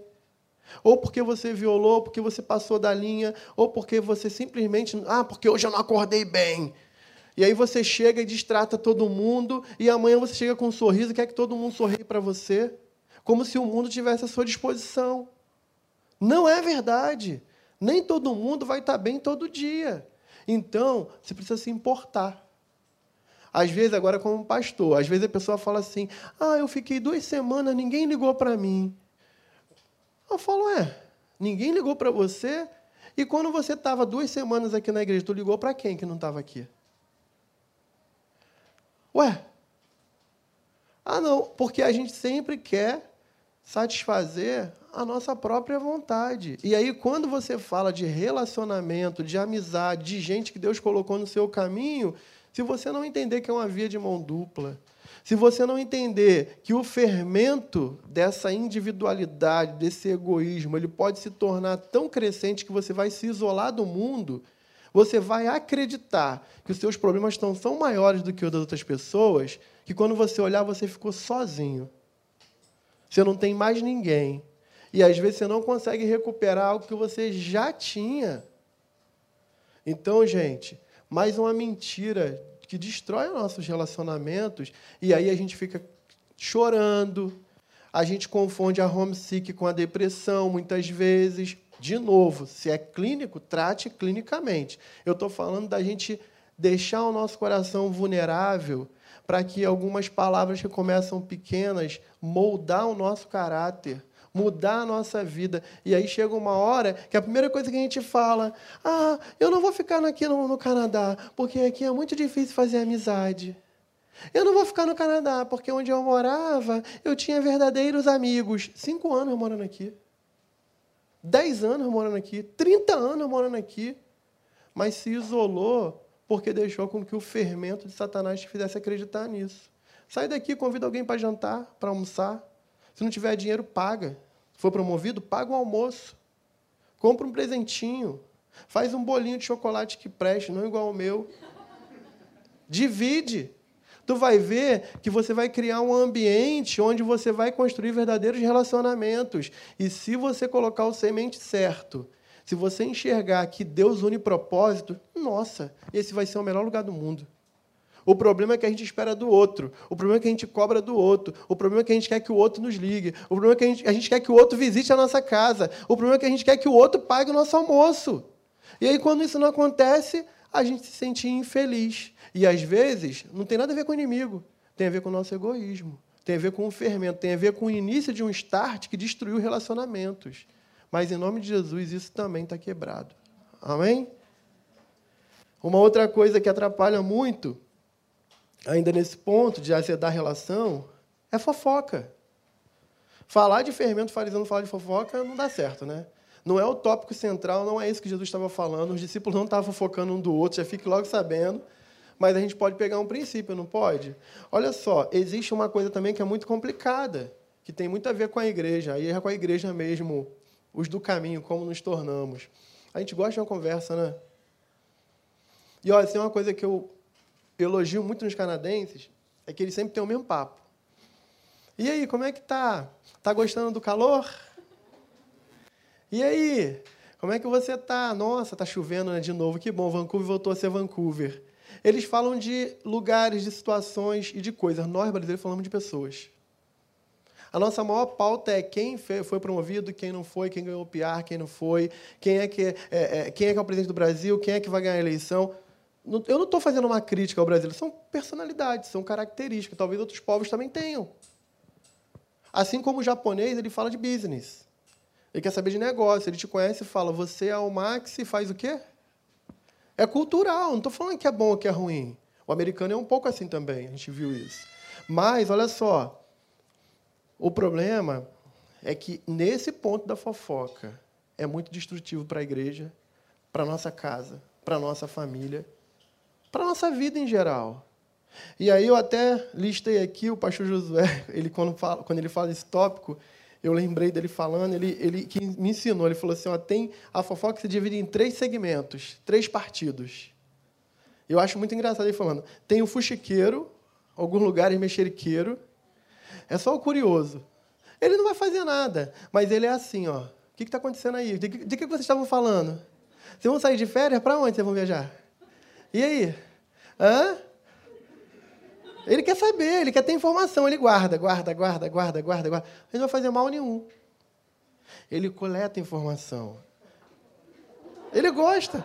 Ou porque você violou, ou porque você passou da linha, ou porque você simplesmente. Ah, porque hoje eu não acordei bem. E aí você chega e distrata todo mundo, e amanhã você chega com um sorriso quer que todo mundo sorria para você, como se o mundo tivesse à sua disposição. Não é verdade. Nem todo mundo vai estar bem todo dia. Então, você precisa se importar. Às vezes, agora como pastor, às vezes a pessoa fala assim: Ah, eu fiquei duas semanas, ninguém ligou para mim. Eu falo, é, ninguém ligou para você. E quando você estava duas semanas aqui na igreja, tu ligou para quem que não estava aqui? Ué? Ah, não, porque a gente sempre quer satisfazer a nossa própria vontade. E aí, quando você fala de relacionamento, de amizade, de gente que Deus colocou no seu caminho, se você não entender que é uma via de mão dupla, se você não entender que o fermento dessa individualidade, desse egoísmo, ele pode se tornar tão crescente que você vai se isolar do mundo, você vai acreditar que os seus problemas estão tão maiores do que os das outras pessoas, que quando você olhar, você ficou sozinho. Você não tem mais ninguém. E às vezes você não consegue recuperar algo que você já tinha. Então, gente, mais uma mentira que destrói nossos relacionamentos, e aí a gente fica chorando, a gente confunde a homesick com a depressão muitas vezes. De novo, se é clínico, trate clinicamente. Eu estou falando da gente deixar o nosso coração vulnerável para que algumas palavras que começam pequenas moldar o nosso caráter, mudar a nossa vida. E aí chega uma hora que a primeira coisa que a gente fala: ah, eu não vou ficar aqui no, no Canadá, porque aqui é muito difícil fazer amizade. Eu não vou ficar no Canadá, porque onde eu morava, eu tinha verdadeiros amigos. Cinco anos morando aqui. Dez anos morando aqui. Trinta anos morando aqui. Mas se isolou porque deixou com que o fermento de Satanás te fizesse acreditar nisso. Sai daqui, convida alguém para jantar, para almoçar. Se não tiver dinheiro, paga. Se for promovido, paga um almoço. Compra um presentinho. Faz um bolinho de chocolate que preste, não igual ao meu. Divide. Tu vai ver que você vai criar um ambiente onde você vai construir verdadeiros relacionamentos. E se você colocar o semente certo, se você enxergar que Deus une propósito, nossa, esse vai ser o melhor lugar do mundo. O problema é que a gente espera do outro. O problema é que a gente cobra do outro. O problema é que a gente quer que o outro nos ligue. O problema é que a gente, a gente quer que o outro visite a nossa casa. O problema é que a gente quer que o outro pague o nosso almoço. E aí, quando isso não acontece, a gente se sente infeliz. E às vezes não tem nada a ver com o inimigo, tem a ver com o nosso egoísmo, tem a ver com o fermento, tem a ver com o início de um start que destruiu relacionamentos. Mas em nome de Jesus isso também está quebrado. Amém? Uma outra coisa que atrapalha muito, ainda nesse ponto de azedar a relação, é fofoca. Falar de fermento fariseu, falar de fofoca, não dá certo, né? Não é o tópico central, não é isso que Jesus estava falando. Os discípulos não estavam focando um do outro, já fique logo sabendo. Mas a gente pode pegar um princípio, não pode? Olha só, existe uma coisa também que é muito complicada, que tem muito a ver com a igreja, aí é com a igreja mesmo, os do caminho, como nos tornamos. A gente gosta de uma conversa, né? E olha, tem uma coisa que eu elogio muito nos canadenses, é que eles sempre têm o mesmo papo. E aí, como é que tá? Tá gostando do calor? E aí, como é que você tá? Nossa, tá chovendo né, de novo. Que bom, Vancouver voltou a ser Vancouver. Eles falam de lugares, de situações e de coisas. Nós, brasileiros, falamos de pessoas. A nossa maior pauta é quem foi promovido, quem não foi, quem ganhou o PR, quem não foi, quem é que é, é, quem é, que é o presidente do Brasil, quem é que vai ganhar a eleição. Eu não estou fazendo uma crítica ao Brasil, são personalidades, são características. Talvez outros povos também tenham. Assim como o japonês, ele fala de business. Ele quer saber de negócio, ele te conhece e fala: você é o Max e faz o quê? É cultural, não estou falando que é bom ou que é ruim. O americano é um pouco assim também, a gente viu isso. Mas, olha só, o problema é que nesse ponto da fofoca é muito destrutivo para a igreja, para a nossa casa, para a nossa família, para a nossa vida em geral. E aí eu até listei aqui o pastor Josué, ele quando, fala, quando ele fala esse tópico, eu lembrei dele falando, ele, ele que me ensinou, ele falou assim, ó, tem a fofoca se divide em três segmentos, três partidos. Eu acho muito engraçado ele falando, tem o fuxiqueiro, alguns lugares mexeriqueiro, é só o curioso. Ele não vai fazer nada, mas ele é assim, ó. O que está acontecendo aí? De que, de que vocês estavam falando? Vocês vão sair de férias? Para onde vocês vão viajar? E aí? Hã? Ele quer saber, ele quer ter informação, ele guarda, guarda, guarda, guarda, guarda, guarda. Ele não vai fazer mal nenhum. Ele coleta informação. Ele gosta.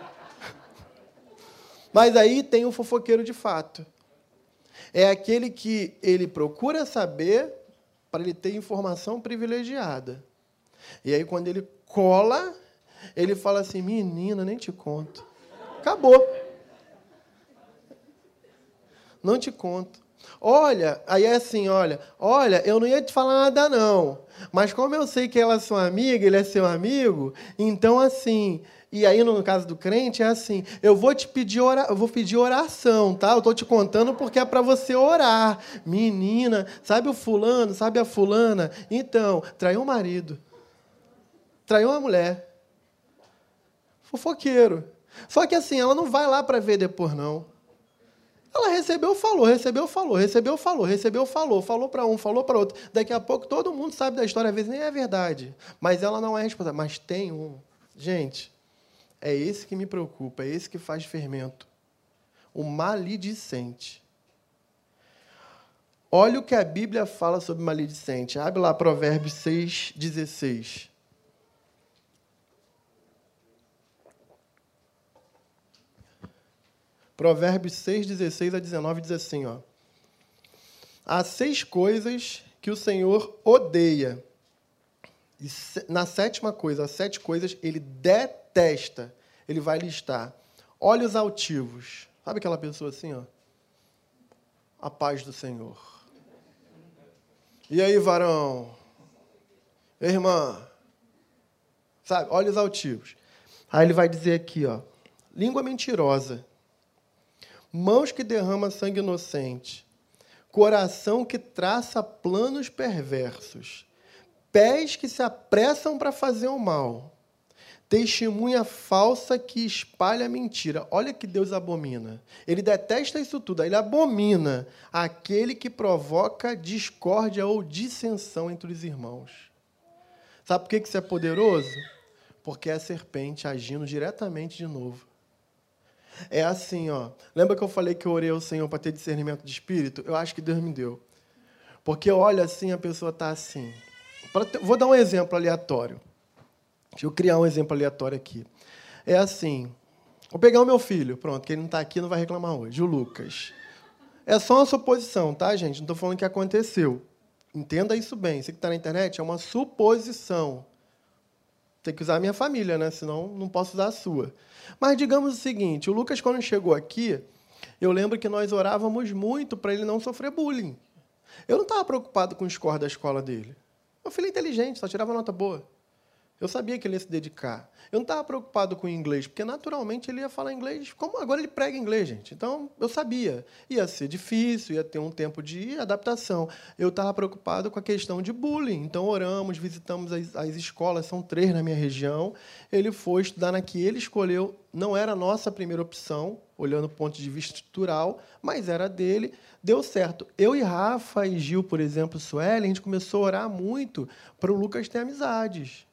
Mas aí tem o fofoqueiro de fato. É aquele que ele procura saber para ele ter informação privilegiada. E aí, quando ele cola, ele fala assim: Menina, nem te conto. Acabou. Não te conto. Olha, aí é assim, olha, olha, eu não ia te falar nada não, mas como eu sei que ela é sua amiga, ele é seu amigo, então assim, e aí no caso do crente é assim, eu vou te pedir ora, eu vou pedir oração, tá? Eu tô te contando porque é para você orar. Menina, sabe o fulano, sabe a fulana? Então, traiu o marido. Traiu uma mulher. Fofoqueiro. Só que assim, ela não vai lá para ver depois não. Ela recebeu, falou, recebeu, falou, recebeu, falou, recebeu, falou, falou para um, falou para outro. Daqui a pouco todo mundo sabe da história, às vezes nem é verdade. Mas ela não é responsável. Mas tem um. Gente, é esse que me preocupa, é esse que faz fermento. O maledicente. Olha o que a Bíblia fala sobre maledicente. Abre lá Provérbios 6, 16. Provérbios 6, 16 a 19 diz assim: ó, Há seis coisas que o Senhor odeia, E na sétima coisa, as sete coisas, ele detesta. Ele vai listar. Olhos altivos. Sabe aquela pessoa assim, ó? A paz do Senhor. E aí, varão? Irmã? Sabe? Olhos altivos. Aí ele vai dizer aqui, ó. Língua mentirosa. Mãos que derramam sangue inocente. Coração que traça planos perversos pés que se apressam para fazer o mal, testemunha falsa que espalha mentira. Olha que Deus abomina. Ele detesta isso tudo. Ele abomina aquele que provoca discórdia ou dissensão entre os irmãos. Sabe por que isso é poderoso? Porque é a serpente agindo diretamente de novo. É assim, ó. Lembra que eu falei que eu orei ao Senhor para ter discernimento de espírito? Eu acho que Deus me deu. Porque olha assim, a pessoa está assim. Vou dar um exemplo aleatório. Deixa eu criar um exemplo aleatório aqui. É assim. Vou pegar o meu filho, pronto, que ele não está aqui, não vai reclamar hoje, o Lucas. É só uma suposição, tá, gente? Não estou falando que aconteceu. Entenda isso bem. Você que está na internet, é uma suposição. Tem que usar a minha família, né? Senão não posso usar a sua. Mas digamos o seguinte: o Lucas, quando chegou aqui, eu lembro que nós orávamos muito para ele não sofrer bullying. Eu não estava preocupado com o score da escola dele. Meu filho é inteligente, só tirava nota boa. Eu sabia que ele ia se dedicar. Eu não estava preocupado com o inglês, porque naturalmente ele ia falar inglês, como agora ele prega inglês, gente. Então, eu sabia. Ia ser difícil, ia ter um tempo de adaptação. Eu estava preocupado com a questão de bullying. Então, oramos, visitamos as, as escolas, são três na minha região. Ele foi estudar na que ele escolheu. Não era a nossa primeira opção, olhando do ponto de vista estrutural, mas era dele deu certo. Eu e Rafa e Gil, por exemplo, Sueli, a gente começou a orar muito para o Lucas ter amizades.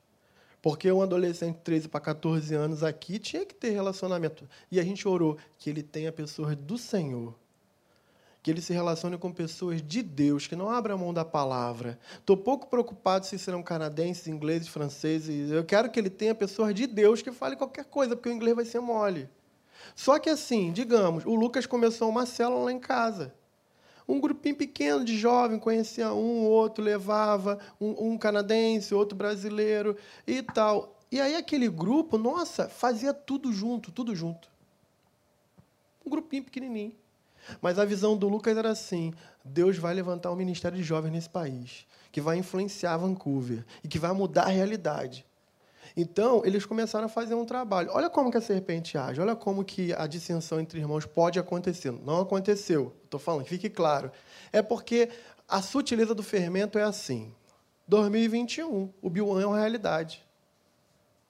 Porque um adolescente de 13 para 14 anos aqui tinha que ter relacionamento. E a gente orou que ele tenha pessoas do Senhor. Que ele se relacione com pessoas de Deus, que não abra mão da palavra. Estou pouco preocupado se serão canadenses, ingleses, franceses. Eu quero que ele tenha pessoas de Deus que fale qualquer coisa, porque o inglês vai ser mole. Só que assim, digamos, o Lucas começou uma célula lá em casa um grupinho pequeno de jovem, conhecia um, outro, levava um, um canadense, outro brasileiro e tal. E aí aquele grupo, nossa, fazia tudo junto, tudo junto. Um grupinho pequenininho. Mas a visão do Lucas era assim: Deus vai levantar um ministério de jovens nesse país, que vai influenciar Vancouver e que vai mudar a realidade. Então, eles começaram a fazer um trabalho. Olha como que a serpente age, olha como que a dissensão entre irmãos pode acontecer. Não aconteceu, estou falando, fique claro. É porque a sutileza do fermento é assim. 2021, o Biuan é uma realidade.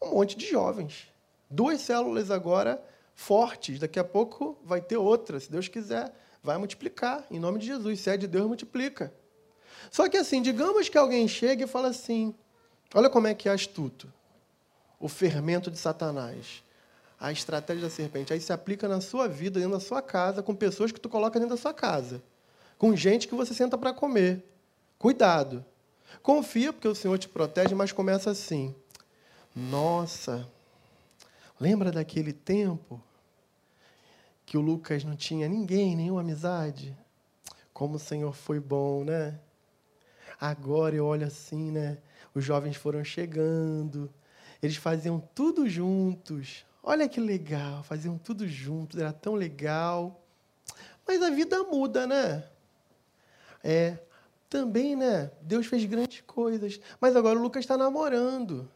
Um monte de jovens. Duas células agora fortes. Daqui a pouco vai ter outra, se Deus quiser. Vai multiplicar, em nome de Jesus. Se é de Deus, multiplica. Só que assim, digamos que alguém chegue e fala assim: olha como é que é astuto o fermento de Satanás, a estratégia da serpente. Aí se aplica na sua vida, dentro da sua casa, com pessoas que tu coloca dentro da sua casa, com gente que você senta para comer. Cuidado. Confia, porque o Senhor te protege, mas começa assim. Nossa, lembra daquele tempo que o Lucas não tinha ninguém, nenhuma amizade? Como o Senhor foi bom, né? Agora eu olho assim, né? Os jovens foram chegando, eles faziam tudo juntos. Olha que legal, faziam tudo juntos, era tão legal. Mas a vida muda, né? É, também, né? Deus fez grandes coisas. Mas agora o Lucas está namorando.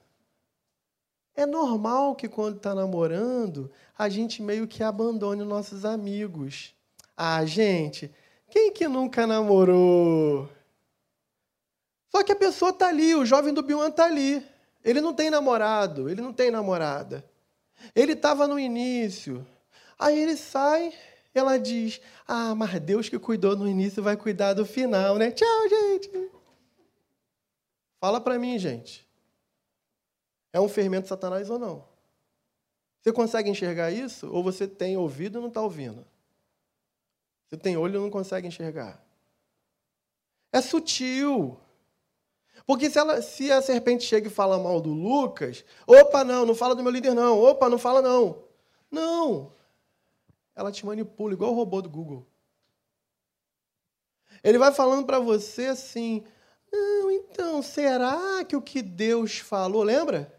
É normal que quando está namorando, a gente meio que abandone nossos amigos. Ah, gente, quem que nunca namorou? Só que a pessoa está ali, o jovem do Bion está ali. Ele não tem namorado, ele não tem namorada. Ele estava no início. Aí ele sai, ela diz: Ah, mas Deus que cuidou no início vai cuidar do final, né? Tchau, gente. Fala para mim, gente. É um fermento Satanás ou não? Você consegue enxergar isso? Ou você tem ouvido e não está ouvindo? Você tem olho e não consegue enxergar? É sutil. Porque se, ela, se a serpente chega e fala mal do Lucas, opa, não, não fala do meu líder, não, opa, não fala, não. Não. Ela te manipula, igual o robô do Google. Ele vai falando para você assim: Não, então, será que o que Deus falou, lembra?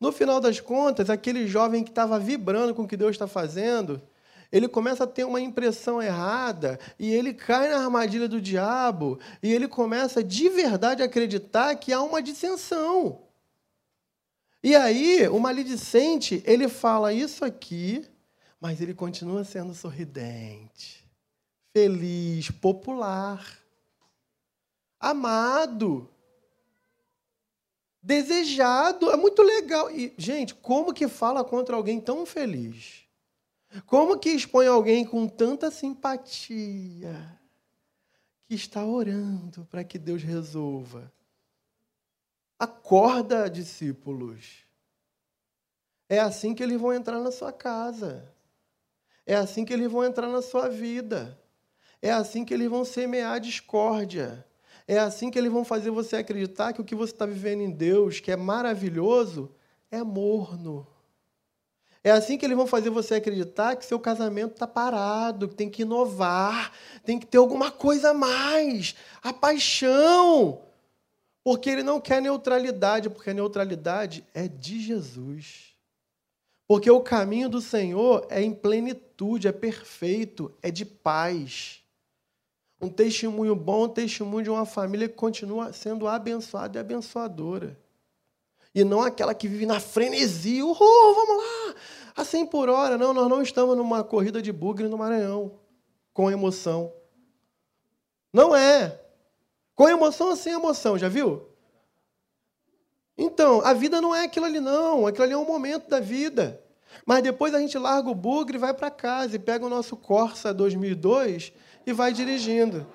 No final das contas, aquele jovem que estava vibrando com o que Deus está fazendo, ele começa a ter uma impressão errada e ele cai na armadilha do diabo e ele começa de verdade a acreditar que há uma dissensão. E aí, o maledicente, ele fala isso aqui, mas ele continua sendo sorridente, feliz, popular, amado, desejado. É muito legal. E, gente, como que fala contra alguém tão feliz? Como que expõe alguém com tanta simpatia que está orando para que Deus resolva? Acorda, discípulos. É assim que eles vão entrar na sua casa. É assim que eles vão entrar na sua vida. É assim que eles vão semear discórdia. É assim que eles vão fazer você acreditar que o que você está vivendo em Deus, que é maravilhoso, é morno. É assim que eles vão fazer você acreditar que seu casamento está parado, que tem que inovar, tem que ter alguma coisa a mais. A paixão. Porque ele não quer neutralidade, porque a neutralidade é de Jesus. Porque o caminho do Senhor é em plenitude, é perfeito, é de paz. Um testemunho bom, um testemunho de uma família que continua sendo abençoada e abençoadora. E não aquela que vive na frenesia, uhul, vamos lá, a 100 por hora. Não, nós não estamos numa corrida de bugre no Maranhão, com emoção. Não é. Com emoção ou sem emoção, já viu? Então, a vida não é aquilo ali, não. Aquilo ali é um momento da vida. Mas depois a gente larga o bugre e vai para casa e pega o nosso Corsa 2002 e vai dirigindo.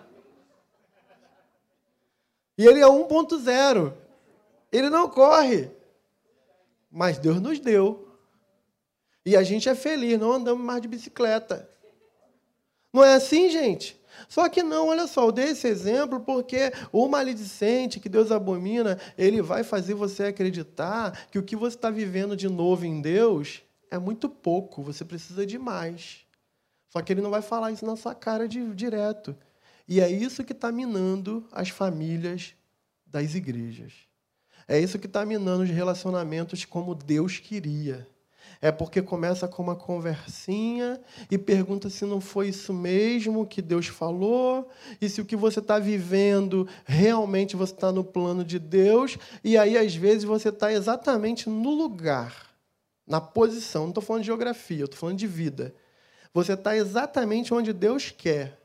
E ele é 1.0. Ele não corre. Mas Deus nos deu. E a gente é feliz, não andamos mais de bicicleta. Não é assim, gente? Só que não, olha só, eu dei esse exemplo porque o maledicente que Deus abomina, ele vai fazer você acreditar que o que você está vivendo de novo em Deus é muito pouco, você precisa de mais. Só que ele não vai falar isso na sua cara de, direto. E é isso que está minando as famílias das igrejas. É isso que está minando os relacionamentos como Deus queria. É porque começa com uma conversinha e pergunta se não foi isso mesmo que Deus falou, e se o que você está vivendo realmente você está no plano de Deus, e aí às vezes você está exatamente no lugar, na posição. Não estou falando de geografia, estou falando de vida. Você está exatamente onde Deus quer.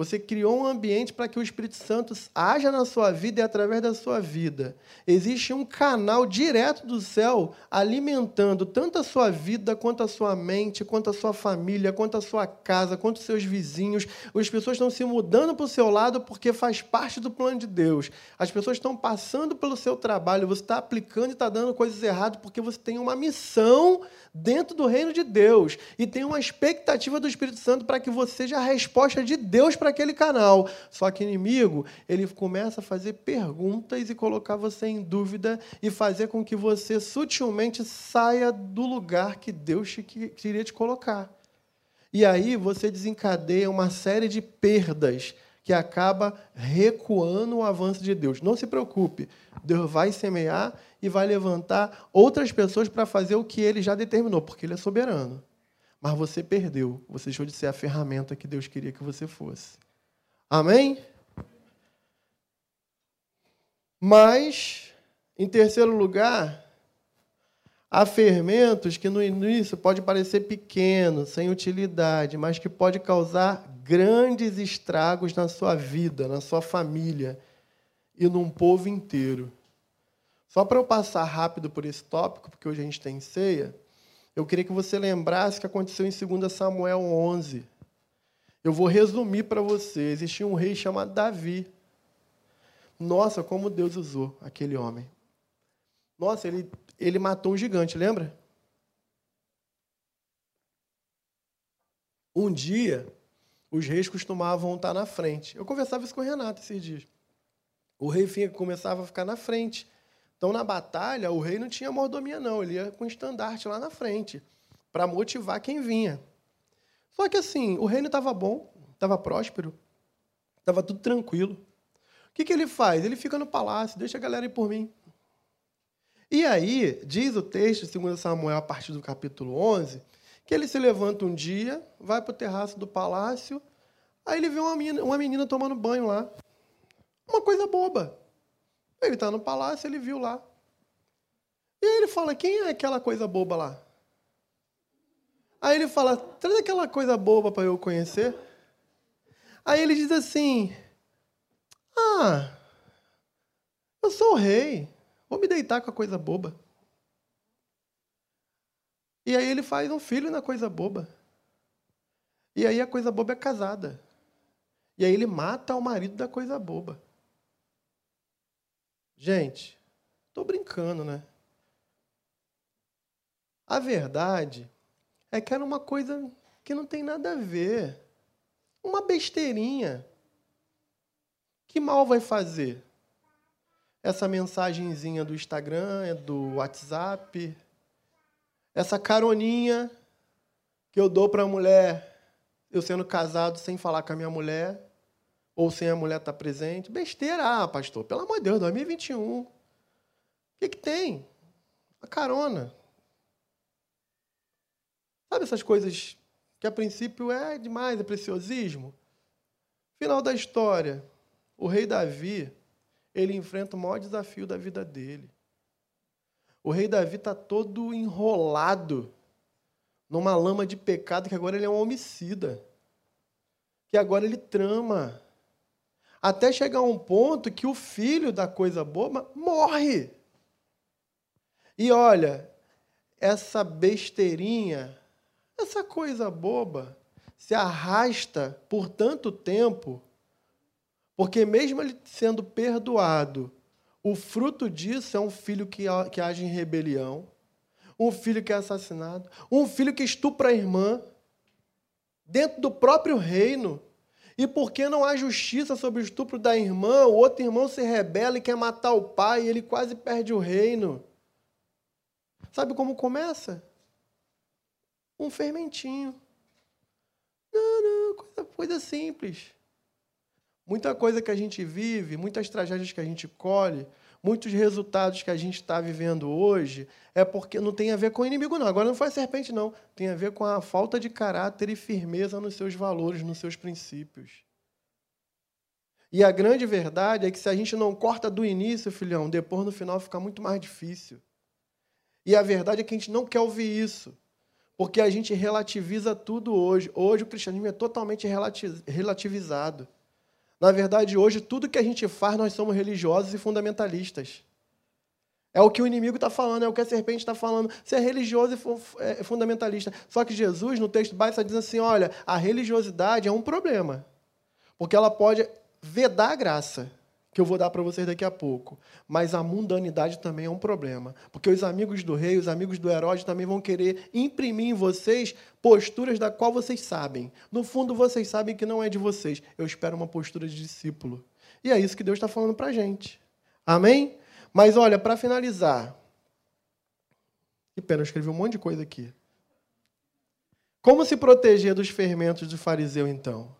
Você criou um ambiente para que o Espírito Santo haja na sua vida e através da sua vida. Existe um canal direto do céu alimentando tanto a sua vida, quanto a sua mente, quanto a sua família, quanto a sua casa, quanto os seus vizinhos. As pessoas estão se mudando para o seu lado porque faz parte do plano de Deus. As pessoas estão passando pelo seu trabalho, você está aplicando e está dando coisas erradas porque você tem uma missão dentro do reino de Deus e tem uma expectativa do Espírito Santo para que você seja a resposta de Deus para aquele canal. Só que inimigo, ele começa a fazer perguntas e colocar você em dúvida e fazer com que você sutilmente saia do lugar que Deus queria te colocar. E aí você desencadeia uma série de perdas que acaba recuando o avanço de Deus. Não se preocupe, Deus vai semear e vai levantar outras pessoas para fazer o que ele já determinou, porque ele é soberano. Mas você perdeu, você deixou de ser a ferramenta que Deus queria que você fosse. Amém? Mas, em terceiro lugar, há fermentos que no início pode parecer pequeno, sem utilidade, mas que pode causar grandes estragos na sua vida, na sua família e num povo inteiro. Só para eu passar rápido por esse tópico, porque hoje a gente tem ceia, eu queria que você lembrasse o que aconteceu em 2 Samuel 11. Eu vou resumir para você. Existia um rei chamado Davi. Nossa, como Deus usou aquele homem. Nossa, ele, ele matou um gigante, lembra? Um dia, os reis costumavam estar na frente. Eu conversava isso com o Renato esses dias. O rei começava a ficar na frente. Então, na batalha, o rei não tinha mordomia, não. Ele ia com estandarte lá na frente, para motivar quem vinha. Só que, assim, o reino estava bom, estava próspero, estava tudo tranquilo. O que, que ele faz? Ele fica no palácio, deixa a galera ir por mim. E aí, diz o texto, 2 Samuel, a partir do capítulo 11, que ele se levanta um dia, vai para o terraço do palácio, aí ele vê uma menina, uma menina tomando banho lá. Uma coisa boba. Ele está no palácio, ele viu lá. E aí ele fala: quem é aquela coisa boba lá? Aí ele fala: traz aquela coisa boba para eu conhecer. Aí ele diz assim: Ah, eu sou o rei. Vou me deitar com a coisa boba. E aí ele faz um filho na coisa boba. E aí a coisa boba é casada. E aí ele mata o marido da coisa boba. Gente, estou brincando, né? A verdade é que era uma coisa que não tem nada a ver. Uma besteirinha. Que mal vai fazer? Essa mensagenzinha do Instagram, do WhatsApp, essa caroninha que eu dou para a mulher, eu sendo casado sem falar com a minha mulher, ou sem a mulher estar tá presente. Besteira, ah, pastor, pelo amor de Deus, 2021. O que, que tem? A carona. Sabe essas coisas que a princípio é demais, é preciosismo? Final da história, o rei Davi, ele enfrenta o maior desafio da vida dele. O rei Davi está todo enrolado numa lama de pecado que agora ele é um homicida. Que agora ele trama. Até chegar a um ponto que o filho da coisa boba morre. E olha, essa besteirinha essa coisa boba se arrasta por tanto tempo, porque mesmo ele sendo perdoado, o fruto disso é um filho que, que age em rebelião, um filho que é assassinado, um filho que estupra a irmã, dentro do próprio reino. E porque não há justiça sobre o estupro da irmã, o outro irmão se rebela e quer matar o pai, e ele quase perde o reino. Sabe como começa? um fermentinho. Não, não, coisa, coisa simples. Muita coisa que a gente vive, muitas tragédias que a gente colhe, muitos resultados que a gente está vivendo hoje, é porque não tem a ver com o inimigo, não. Agora não foi a serpente, não. Tem a ver com a falta de caráter e firmeza nos seus valores, nos seus princípios. E a grande verdade é que se a gente não corta do início, filhão, depois no final fica muito mais difícil. E a verdade é que a gente não quer ouvir isso. Porque a gente relativiza tudo hoje. Hoje o cristianismo é totalmente relativizado. Na verdade, hoje, tudo que a gente faz, nós somos religiosos e fundamentalistas. É o que o inimigo está falando, é o que a serpente está falando. Você é religioso e é, fundamentalista. Só que Jesus, no texto básico, dizendo assim: olha, a religiosidade é um problema. Porque ela pode vedar a graça que eu vou dar para vocês daqui a pouco. Mas a mundanidade também é um problema. Porque os amigos do rei, os amigos do Herodes também vão querer imprimir em vocês posturas da qual vocês sabem. No fundo, vocês sabem que não é de vocês. Eu espero uma postura de discípulo. E é isso que Deus está falando para a gente. Amém? Mas olha, para finalizar. Que pena, eu escrevi um monte de coisa aqui. Como se proteger dos fermentos do fariseu, então?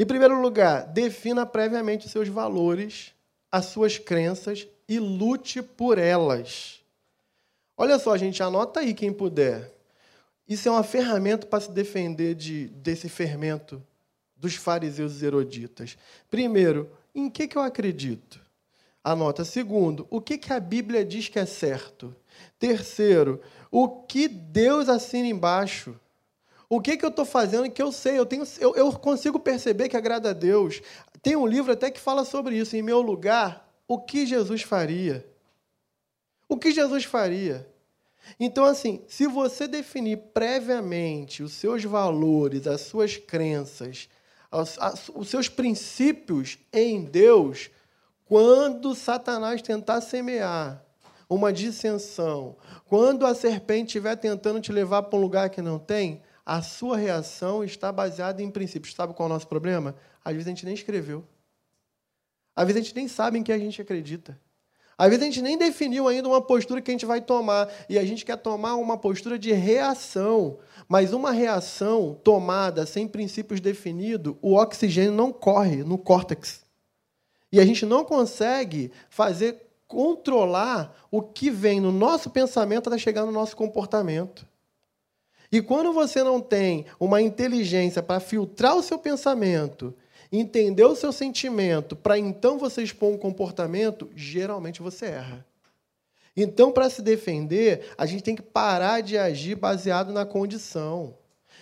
Em primeiro lugar, defina previamente os seus valores, as suas crenças e lute por elas. Olha só, gente, anota aí quem puder. Isso é uma ferramenta para se defender de, desse fermento dos fariseus e eroditas. Primeiro, em que, que eu acredito? Anota. Segundo, o que, que a Bíblia diz que é certo? Terceiro, o que Deus assina embaixo? O que, que eu estou fazendo que eu sei, eu, tenho, eu, eu consigo perceber que agrada a Deus. Tem um livro até que fala sobre isso. Em meu lugar, o que Jesus faria? O que Jesus faria? Então, assim, se você definir previamente os seus valores, as suas crenças, os, seus princípios em Deus, quando Satanás tentar semear uma dissensão, quando a serpente estiver tentando te levar para um lugar que não tem, a sua reação está baseada em princípios. Sabe qual é o nosso problema? Às vezes a gente nem escreveu. Às vezes a gente nem sabe em que a gente acredita. Às vezes a gente nem definiu ainda uma postura que a gente vai tomar. E a gente quer tomar uma postura de reação. Mas uma reação tomada sem princípios definidos, o oxigênio não corre no córtex. E a gente não consegue fazer controlar o que vem no nosso pensamento até chegar no nosso comportamento. E quando você não tem uma inteligência para filtrar o seu pensamento, entender o seu sentimento, para então você expor um comportamento, geralmente você erra. Então, para se defender, a gente tem que parar de agir baseado na condição.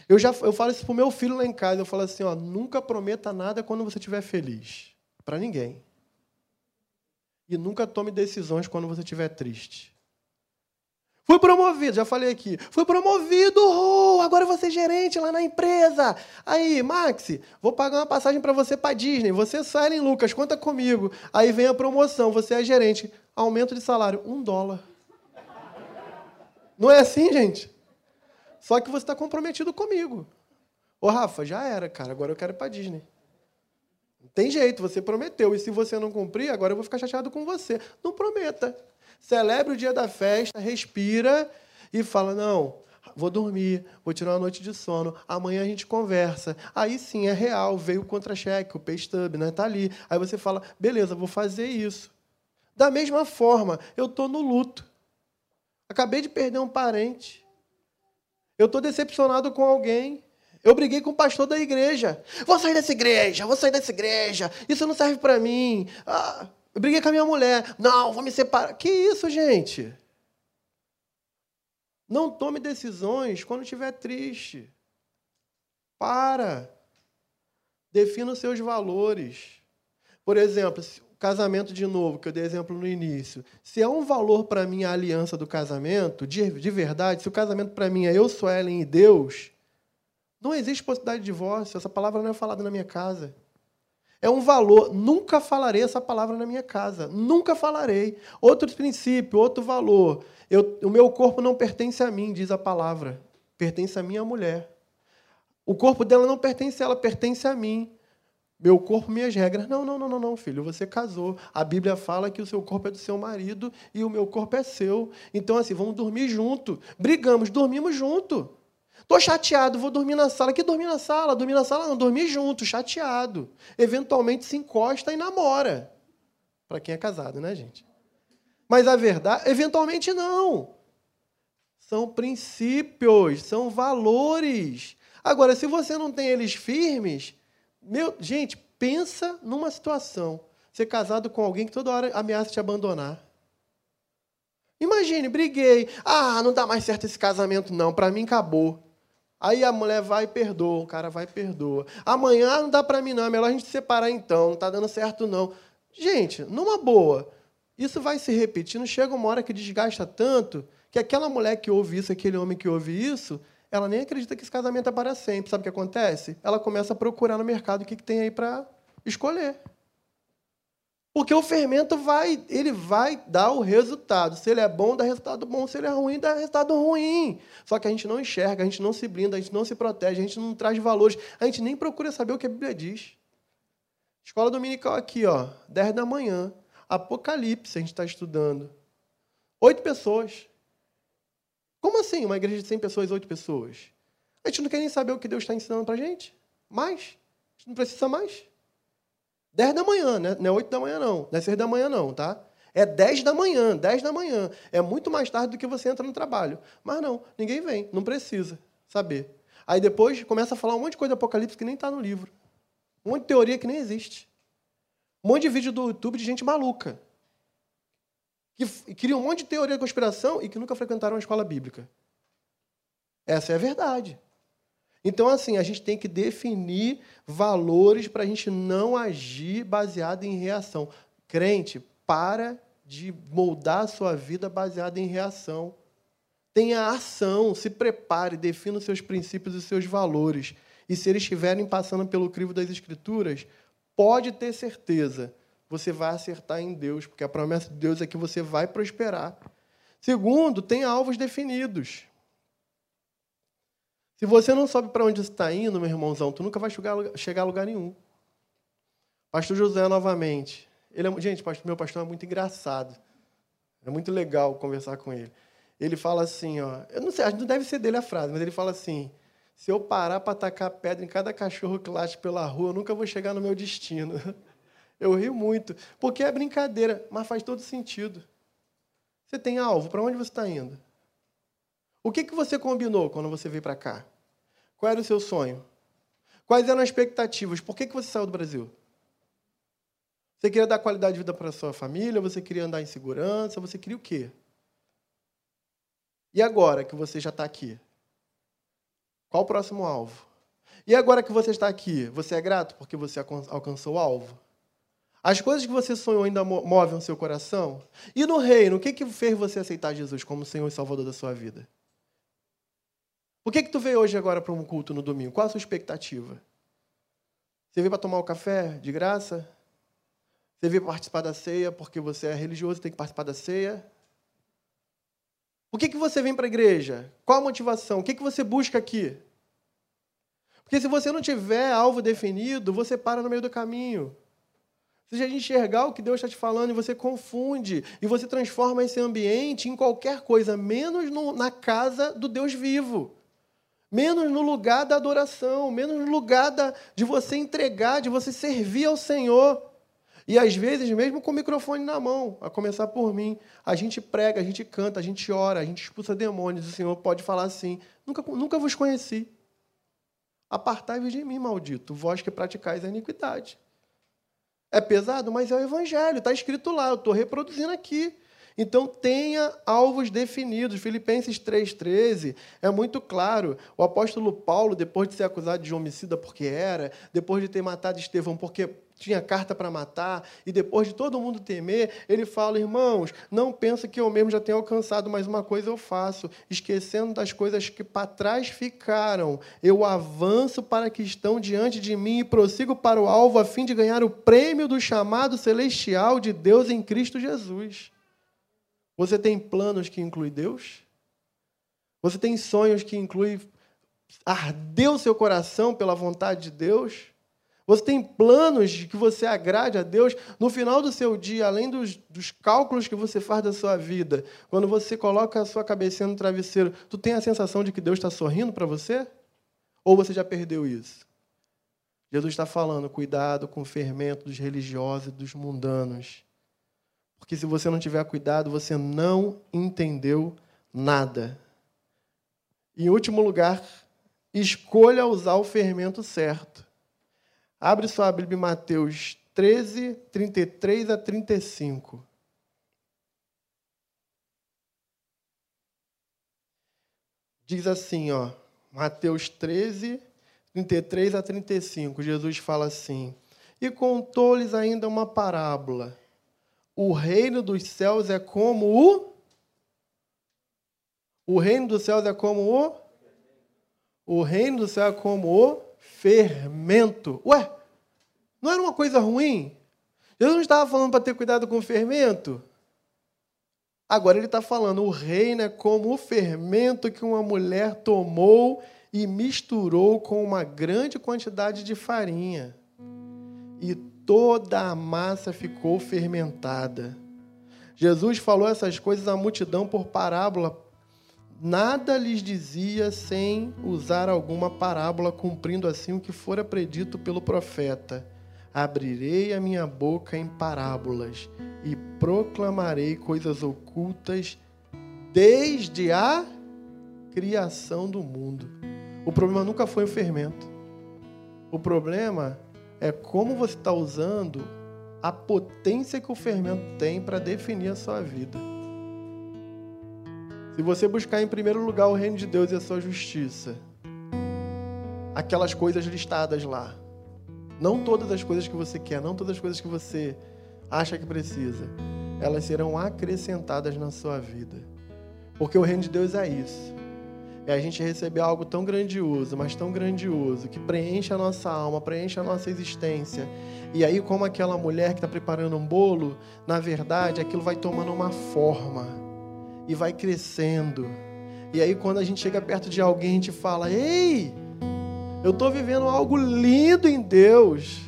Eu já eu falo isso pro meu filho lá em casa, eu falo assim, ó, nunca prometa nada quando você estiver feliz, para ninguém. E nunca tome decisões quando você estiver triste. Fui promovido, já falei aqui. Fui promovido, agora vou ser gerente lá na empresa. Aí, Maxi, vou pagar uma passagem para você para Disney. Você, Silent Lucas, conta comigo. Aí vem a promoção, você é gerente. Aumento de salário, um dólar. Não é assim, gente? Só que você está comprometido comigo. Ô, Rafa, já era, cara. Agora eu quero ir para Disney. Não tem jeito, você prometeu. E se você não cumprir, agora eu vou ficar chateado com você. Não prometa. Celebre o dia da festa, respira e fala: não, vou dormir, vou tirar uma noite de sono, amanhã a gente conversa. Aí sim, é real, veio o contra-cheque, o pay stub, né? Tá ali. Aí você fala, beleza, vou fazer isso. Da mesma forma, eu estou no luto. Acabei de perder um parente. Eu estou decepcionado com alguém. Eu briguei com o pastor da igreja. Vou sair dessa igreja, vou sair dessa igreja. Isso não serve para mim. Ah, eu briguei com a minha mulher. Não, vou me separar. Que isso, gente? Não tome decisões quando estiver triste. Para. Defina os seus valores. Por exemplo, casamento de novo, que eu dei exemplo no início. Se é um valor para mim a aliança do casamento, de, de verdade, se o casamento para mim é eu sou Ellen e Deus, não existe possibilidade de divórcio. Essa palavra não é falada na minha casa. É um valor. Nunca falarei essa palavra na minha casa. Nunca falarei. Outro princípio, outro valor. Eu, o meu corpo não pertence a mim, diz a palavra. Pertence a minha mulher. O corpo dela não pertence a ela, pertence a mim. Meu corpo, minhas regras. Não, não, não, não, não, filho. Você casou. A Bíblia fala que o seu corpo é do seu marido e o meu corpo é seu. Então, assim, vamos dormir junto. Brigamos, dormimos junto. Tô chateado, vou dormir na sala. Que dormir na sala? Dormir na sala não, dormir junto, chateado. Eventualmente se encosta e namora. Para quem é casado, né, gente? Mas a verdade, eventualmente não. São princípios, são valores. Agora, se você não tem eles firmes, meu, gente, pensa numa situação. Ser casado com alguém que toda hora ameaça te abandonar. Imagine, briguei. Ah, não dá mais certo esse casamento, não. Para mim, acabou. Aí a mulher vai e perdoa, o cara vai e perdoa. Amanhã não dá para mim não, é melhor a gente se separar então, não está dando certo não. Gente, numa boa, isso vai se repetindo, chega uma hora que desgasta tanto que aquela mulher que ouve isso, aquele homem que ouve isso, ela nem acredita que esse casamento é para sempre. Sabe o que acontece? Ela começa a procurar no mercado o que, que tem aí para escolher. Porque o fermento vai, ele vai dar o resultado. Se ele é bom, dá resultado bom. Se ele é ruim, dá resultado ruim. Só que a gente não enxerga, a gente não se blinda, a gente não se protege, a gente não traz valores, a gente nem procura saber o que a Bíblia diz. Escola dominical aqui, ó, 10 da manhã. Apocalipse a gente está estudando. Oito pessoas. Como assim? Uma igreja de 100 pessoas, oito pessoas? A gente não quer nem saber o que Deus está ensinando para a gente. Mais. A gente não precisa mais. 10 da manhã, né? não é 8 da manhã, não. Não é 6 da manhã, não, tá? É 10 da manhã, 10 da manhã. É muito mais tarde do que você entra no trabalho. Mas não, ninguém vem, não precisa saber. Aí depois começa a falar um monte de coisa do Apocalipse que nem está no livro. Um monte de teoria que nem existe. Um monte de vídeo do YouTube de gente maluca. Que cria um monte de teoria de conspiração e que nunca frequentaram uma escola bíblica. Essa é a verdade. Então, assim, a gente tem que definir valores para a gente não agir baseado em reação. Crente, para de moldar a sua vida baseada em reação. Tenha ação, se prepare, defina os seus princípios e os seus valores. E se eles estiverem passando pelo crivo das Escrituras, pode ter certeza, você vai acertar em Deus, porque a promessa de Deus é que você vai prosperar. Segundo, tenha alvos definidos. Se você não sabe para onde está indo, meu irmãozão, tu nunca vai chegar a lugar nenhum. Pastor José, novamente. Ele é, gente, meu pastor é muito engraçado. É muito legal conversar com ele. Ele fala assim, ó, eu não sei, não deve ser dele a frase, mas ele fala assim: se eu parar para atacar pedra em cada cachorro que late pela rua, eu nunca vou chegar no meu destino. Eu rio muito, porque é brincadeira, mas faz todo sentido. Você tem alvo, para onde você está indo? O que, que você combinou quando você veio para cá? Qual era o seu sonho? Quais eram as expectativas? Por que, que você saiu do Brasil? Você queria dar qualidade de vida para sua família? Você queria andar em segurança? Você queria o quê? E agora que você já está aqui? Qual o próximo alvo? E agora que você está aqui, você é grato porque você alcançou o alvo? As coisas que você sonhou ainda movem o seu coração? E no reino, o que, que fez você aceitar Jesus como Senhor e Salvador da sua vida? Por que, que tu veio hoje agora para um culto no domingo? Qual a sua expectativa? Você veio para tomar o café de graça? Você veio participar da ceia porque você é religioso e tem que participar da ceia? Por que, que você vem para a igreja? Qual a motivação? O que, que você busca aqui? Porque se você não tiver alvo definido, você para no meio do caminho. Você já enxergar o que Deus está te falando e você confunde. E você transforma esse ambiente em qualquer coisa, menos no, na casa do Deus vivo. Menos no lugar da adoração, menos no lugar da, de você entregar, de você servir ao Senhor. E às vezes, mesmo com o microfone na mão, a começar por mim, a gente prega, a gente canta, a gente ora, a gente expulsa demônios. O Senhor pode falar assim: nunca, nunca vos conheci. Apartai-vos de mim, maldito, vós que praticais a iniquidade. É pesado, mas é o Evangelho, está escrito lá, eu estou reproduzindo aqui. Então tenha alvos definidos. Filipenses 3,13 é muito claro. O apóstolo Paulo, depois de ser acusado de homicida porque era, depois de ter matado Estevão porque tinha carta para matar, e depois de todo mundo temer, ele fala: irmãos, não pensa que eu mesmo já tenho alcançado, mas uma coisa eu faço, esquecendo das coisas que para trás ficaram, eu avanço para que estão diante de mim e prossigo para o alvo a fim de ganhar o prêmio do chamado celestial de Deus em Cristo Jesus. Você tem planos que incluem Deus? Você tem sonhos que incluem arder o seu coração pela vontade de Deus? Você tem planos de que você agrade a Deus no final do seu dia, além dos, dos cálculos que você faz da sua vida. Quando você coloca a sua cabeça no travesseiro, tu tem a sensação de que Deus está sorrindo para você? Ou você já perdeu isso? Jesus está falando, cuidado com o fermento dos religiosos e dos mundanos. Porque se você não tiver cuidado, você não entendeu nada. Em último lugar, escolha usar o fermento certo. Abre sua Bíblia em Mateus 13, 33 a 35. Diz assim, ó, Mateus 13, 33 a 35. Jesus fala assim: E contou-lhes ainda uma parábola o reino dos céus é como o. O reino dos céus é como o. O reino do céu é como o fermento. Ué, não era uma coisa ruim? Jesus não estava falando para ter cuidado com o fermento? Agora ele está falando, o reino é como o fermento que uma mulher tomou e misturou com uma grande quantidade de farinha. E toda a massa ficou fermentada. Jesus falou essas coisas à multidão por parábola. Nada lhes dizia sem usar alguma parábola, cumprindo assim o que fora predito pelo profeta. Abrirei a minha boca em parábolas e proclamarei coisas ocultas desde a criação do mundo. O problema nunca foi o fermento. O problema é como você está usando a potência que o fermento tem para definir a sua vida. Se você buscar em primeiro lugar o reino de Deus e a sua justiça, aquelas coisas listadas lá, não todas as coisas que você quer, não todas as coisas que você acha que precisa, elas serão acrescentadas na sua vida. Porque o reino de Deus é isso é a gente receber algo tão grandioso, mas tão grandioso, que preenche a nossa alma, preenche a nossa existência. E aí, como aquela mulher que está preparando um bolo, na verdade, aquilo vai tomando uma forma e vai crescendo. E aí, quando a gente chega perto de alguém, a gente fala: Ei, eu estou vivendo algo lindo em Deus.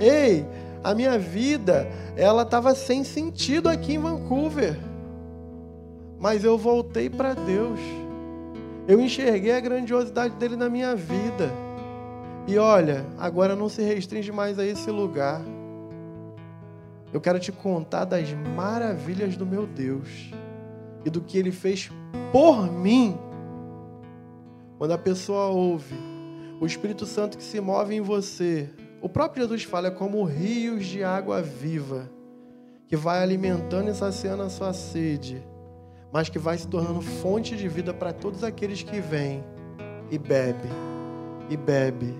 Ei, a minha vida, ela estava sem sentido aqui em Vancouver. Mas eu voltei para Deus. Eu enxerguei a grandiosidade dele na minha vida. E olha, agora não se restringe mais a esse lugar. Eu quero te contar das maravilhas do meu Deus e do que ele fez por mim. Quando a pessoa ouve o Espírito Santo que se move em você, o próprio Jesus fala é como rios de água viva que vai alimentando e saciando a sua sede, mas que vai se tornando fonte de vida para todos aqueles que vêm e bebe, e bebe,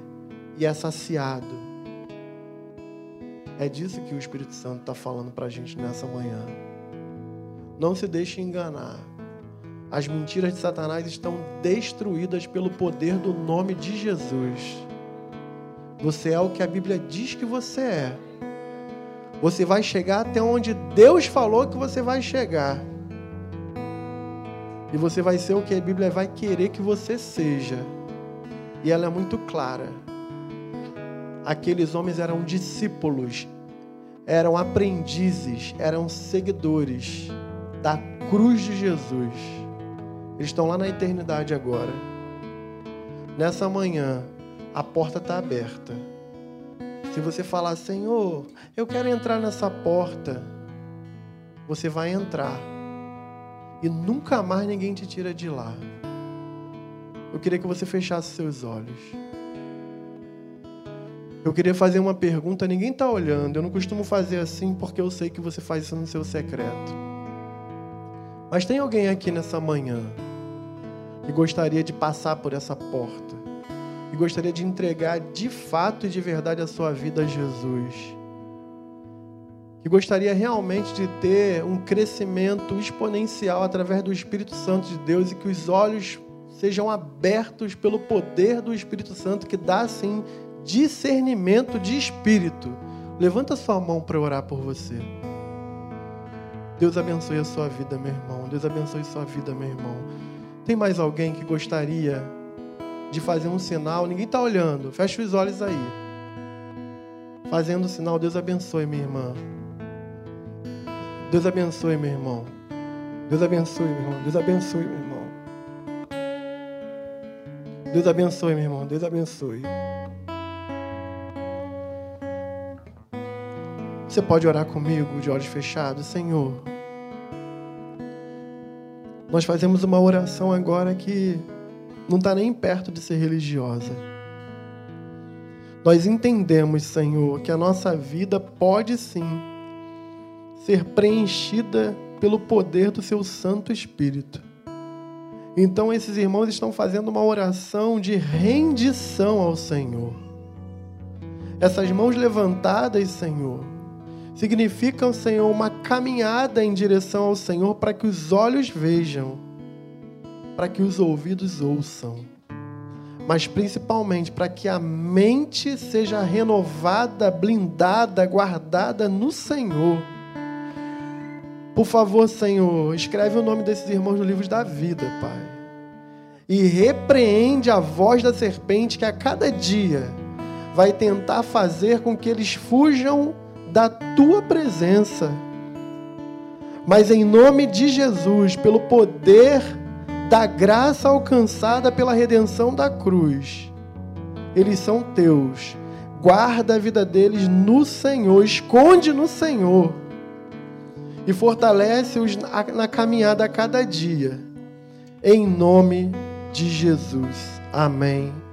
e é saciado. É disso que o Espírito Santo está falando para a gente nessa manhã. Não se deixe enganar. As mentiras de Satanás estão destruídas pelo poder do nome de Jesus. Você é o que a Bíblia diz que você é. Você vai chegar até onde Deus falou que você vai chegar. E você vai ser o que a Bíblia vai querer que você seja. E ela é muito clara. Aqueles homens eram discípulos, eram aprendizes, eram seguidores da cruz de Jesus. Eles estão lá na eternidade agora. Nessa manhã, a porta está aberta. Se você falar, Senhor, eu quero entrar nessa porta, você vai entrar. E nunca mais ninguém te tira de lá. Eu queria que você fechasse seus olhos. Eu queria fazer uma pergunta, ninguém está olhando. Eu não costumo fazer assim porque eu sei que você faz isso no seu secreto. Mas tem alguém aqui nessa manhã que gostaria de passar por essa porta? e gostaria de entregar de fato e de verdade a sua vida a Jesus. Que gostaria realmente de ter um crescimento exponencial através do Espírito Santo de Deus e que os olhos sejam abertos pelo poder do Espírito Santo que dá assim discernimento de espírito. Levanta sua mão para orar por você. Deus abençoe a sua vida, meu irmão. Deus abençoe a sua vida, meu irmão. Tem mais alguém que gostaria de fazer um sinal, ninguém está olhando, fecha os olhos aí. Fazendo o sinal, Deus abençoe, minha irmã. Deus abençoe, meu irmão. Deus abençoe, meu irmão. Deus abençoe, meu irmão. Deus abençoe, meu irmão. Deus abençoe. Você pode orar comigo de olhos fechados, Senhor. Nós fazemos uma oração agora que não está nem perto de ser religiosa. Nós entendemos, Senhor, que a nossa vida pode sim ser preenchida pelo poder do Seu Santo Espírito. Então, esses irmãos estão fazendo uma oração de rendição ao Senhor. Essas mãos levantadas, Senhor, significam, Senhor, uma caminhada em direção ao Senhor para que os olhos vejam para que os ouvidos ouçam, mas principalmente para que a mente seja renovada, blindada, guardada no Senhor. Por favor, Senhor, escreve o nome desses irmãos no livro da vida, Pai. E repreende a voz da serpente que a cada dia vai tentar fazer com que eles fujam da tua presença. Mas em nome de Jesus, pelo poder da graça alcançada pela redenção da cruz. Eles são teus. Guarda a vida deles no Senhor, esconde no Senhor e fortalece-os na caminhada a cada dia. Em nome de Jesus. Amém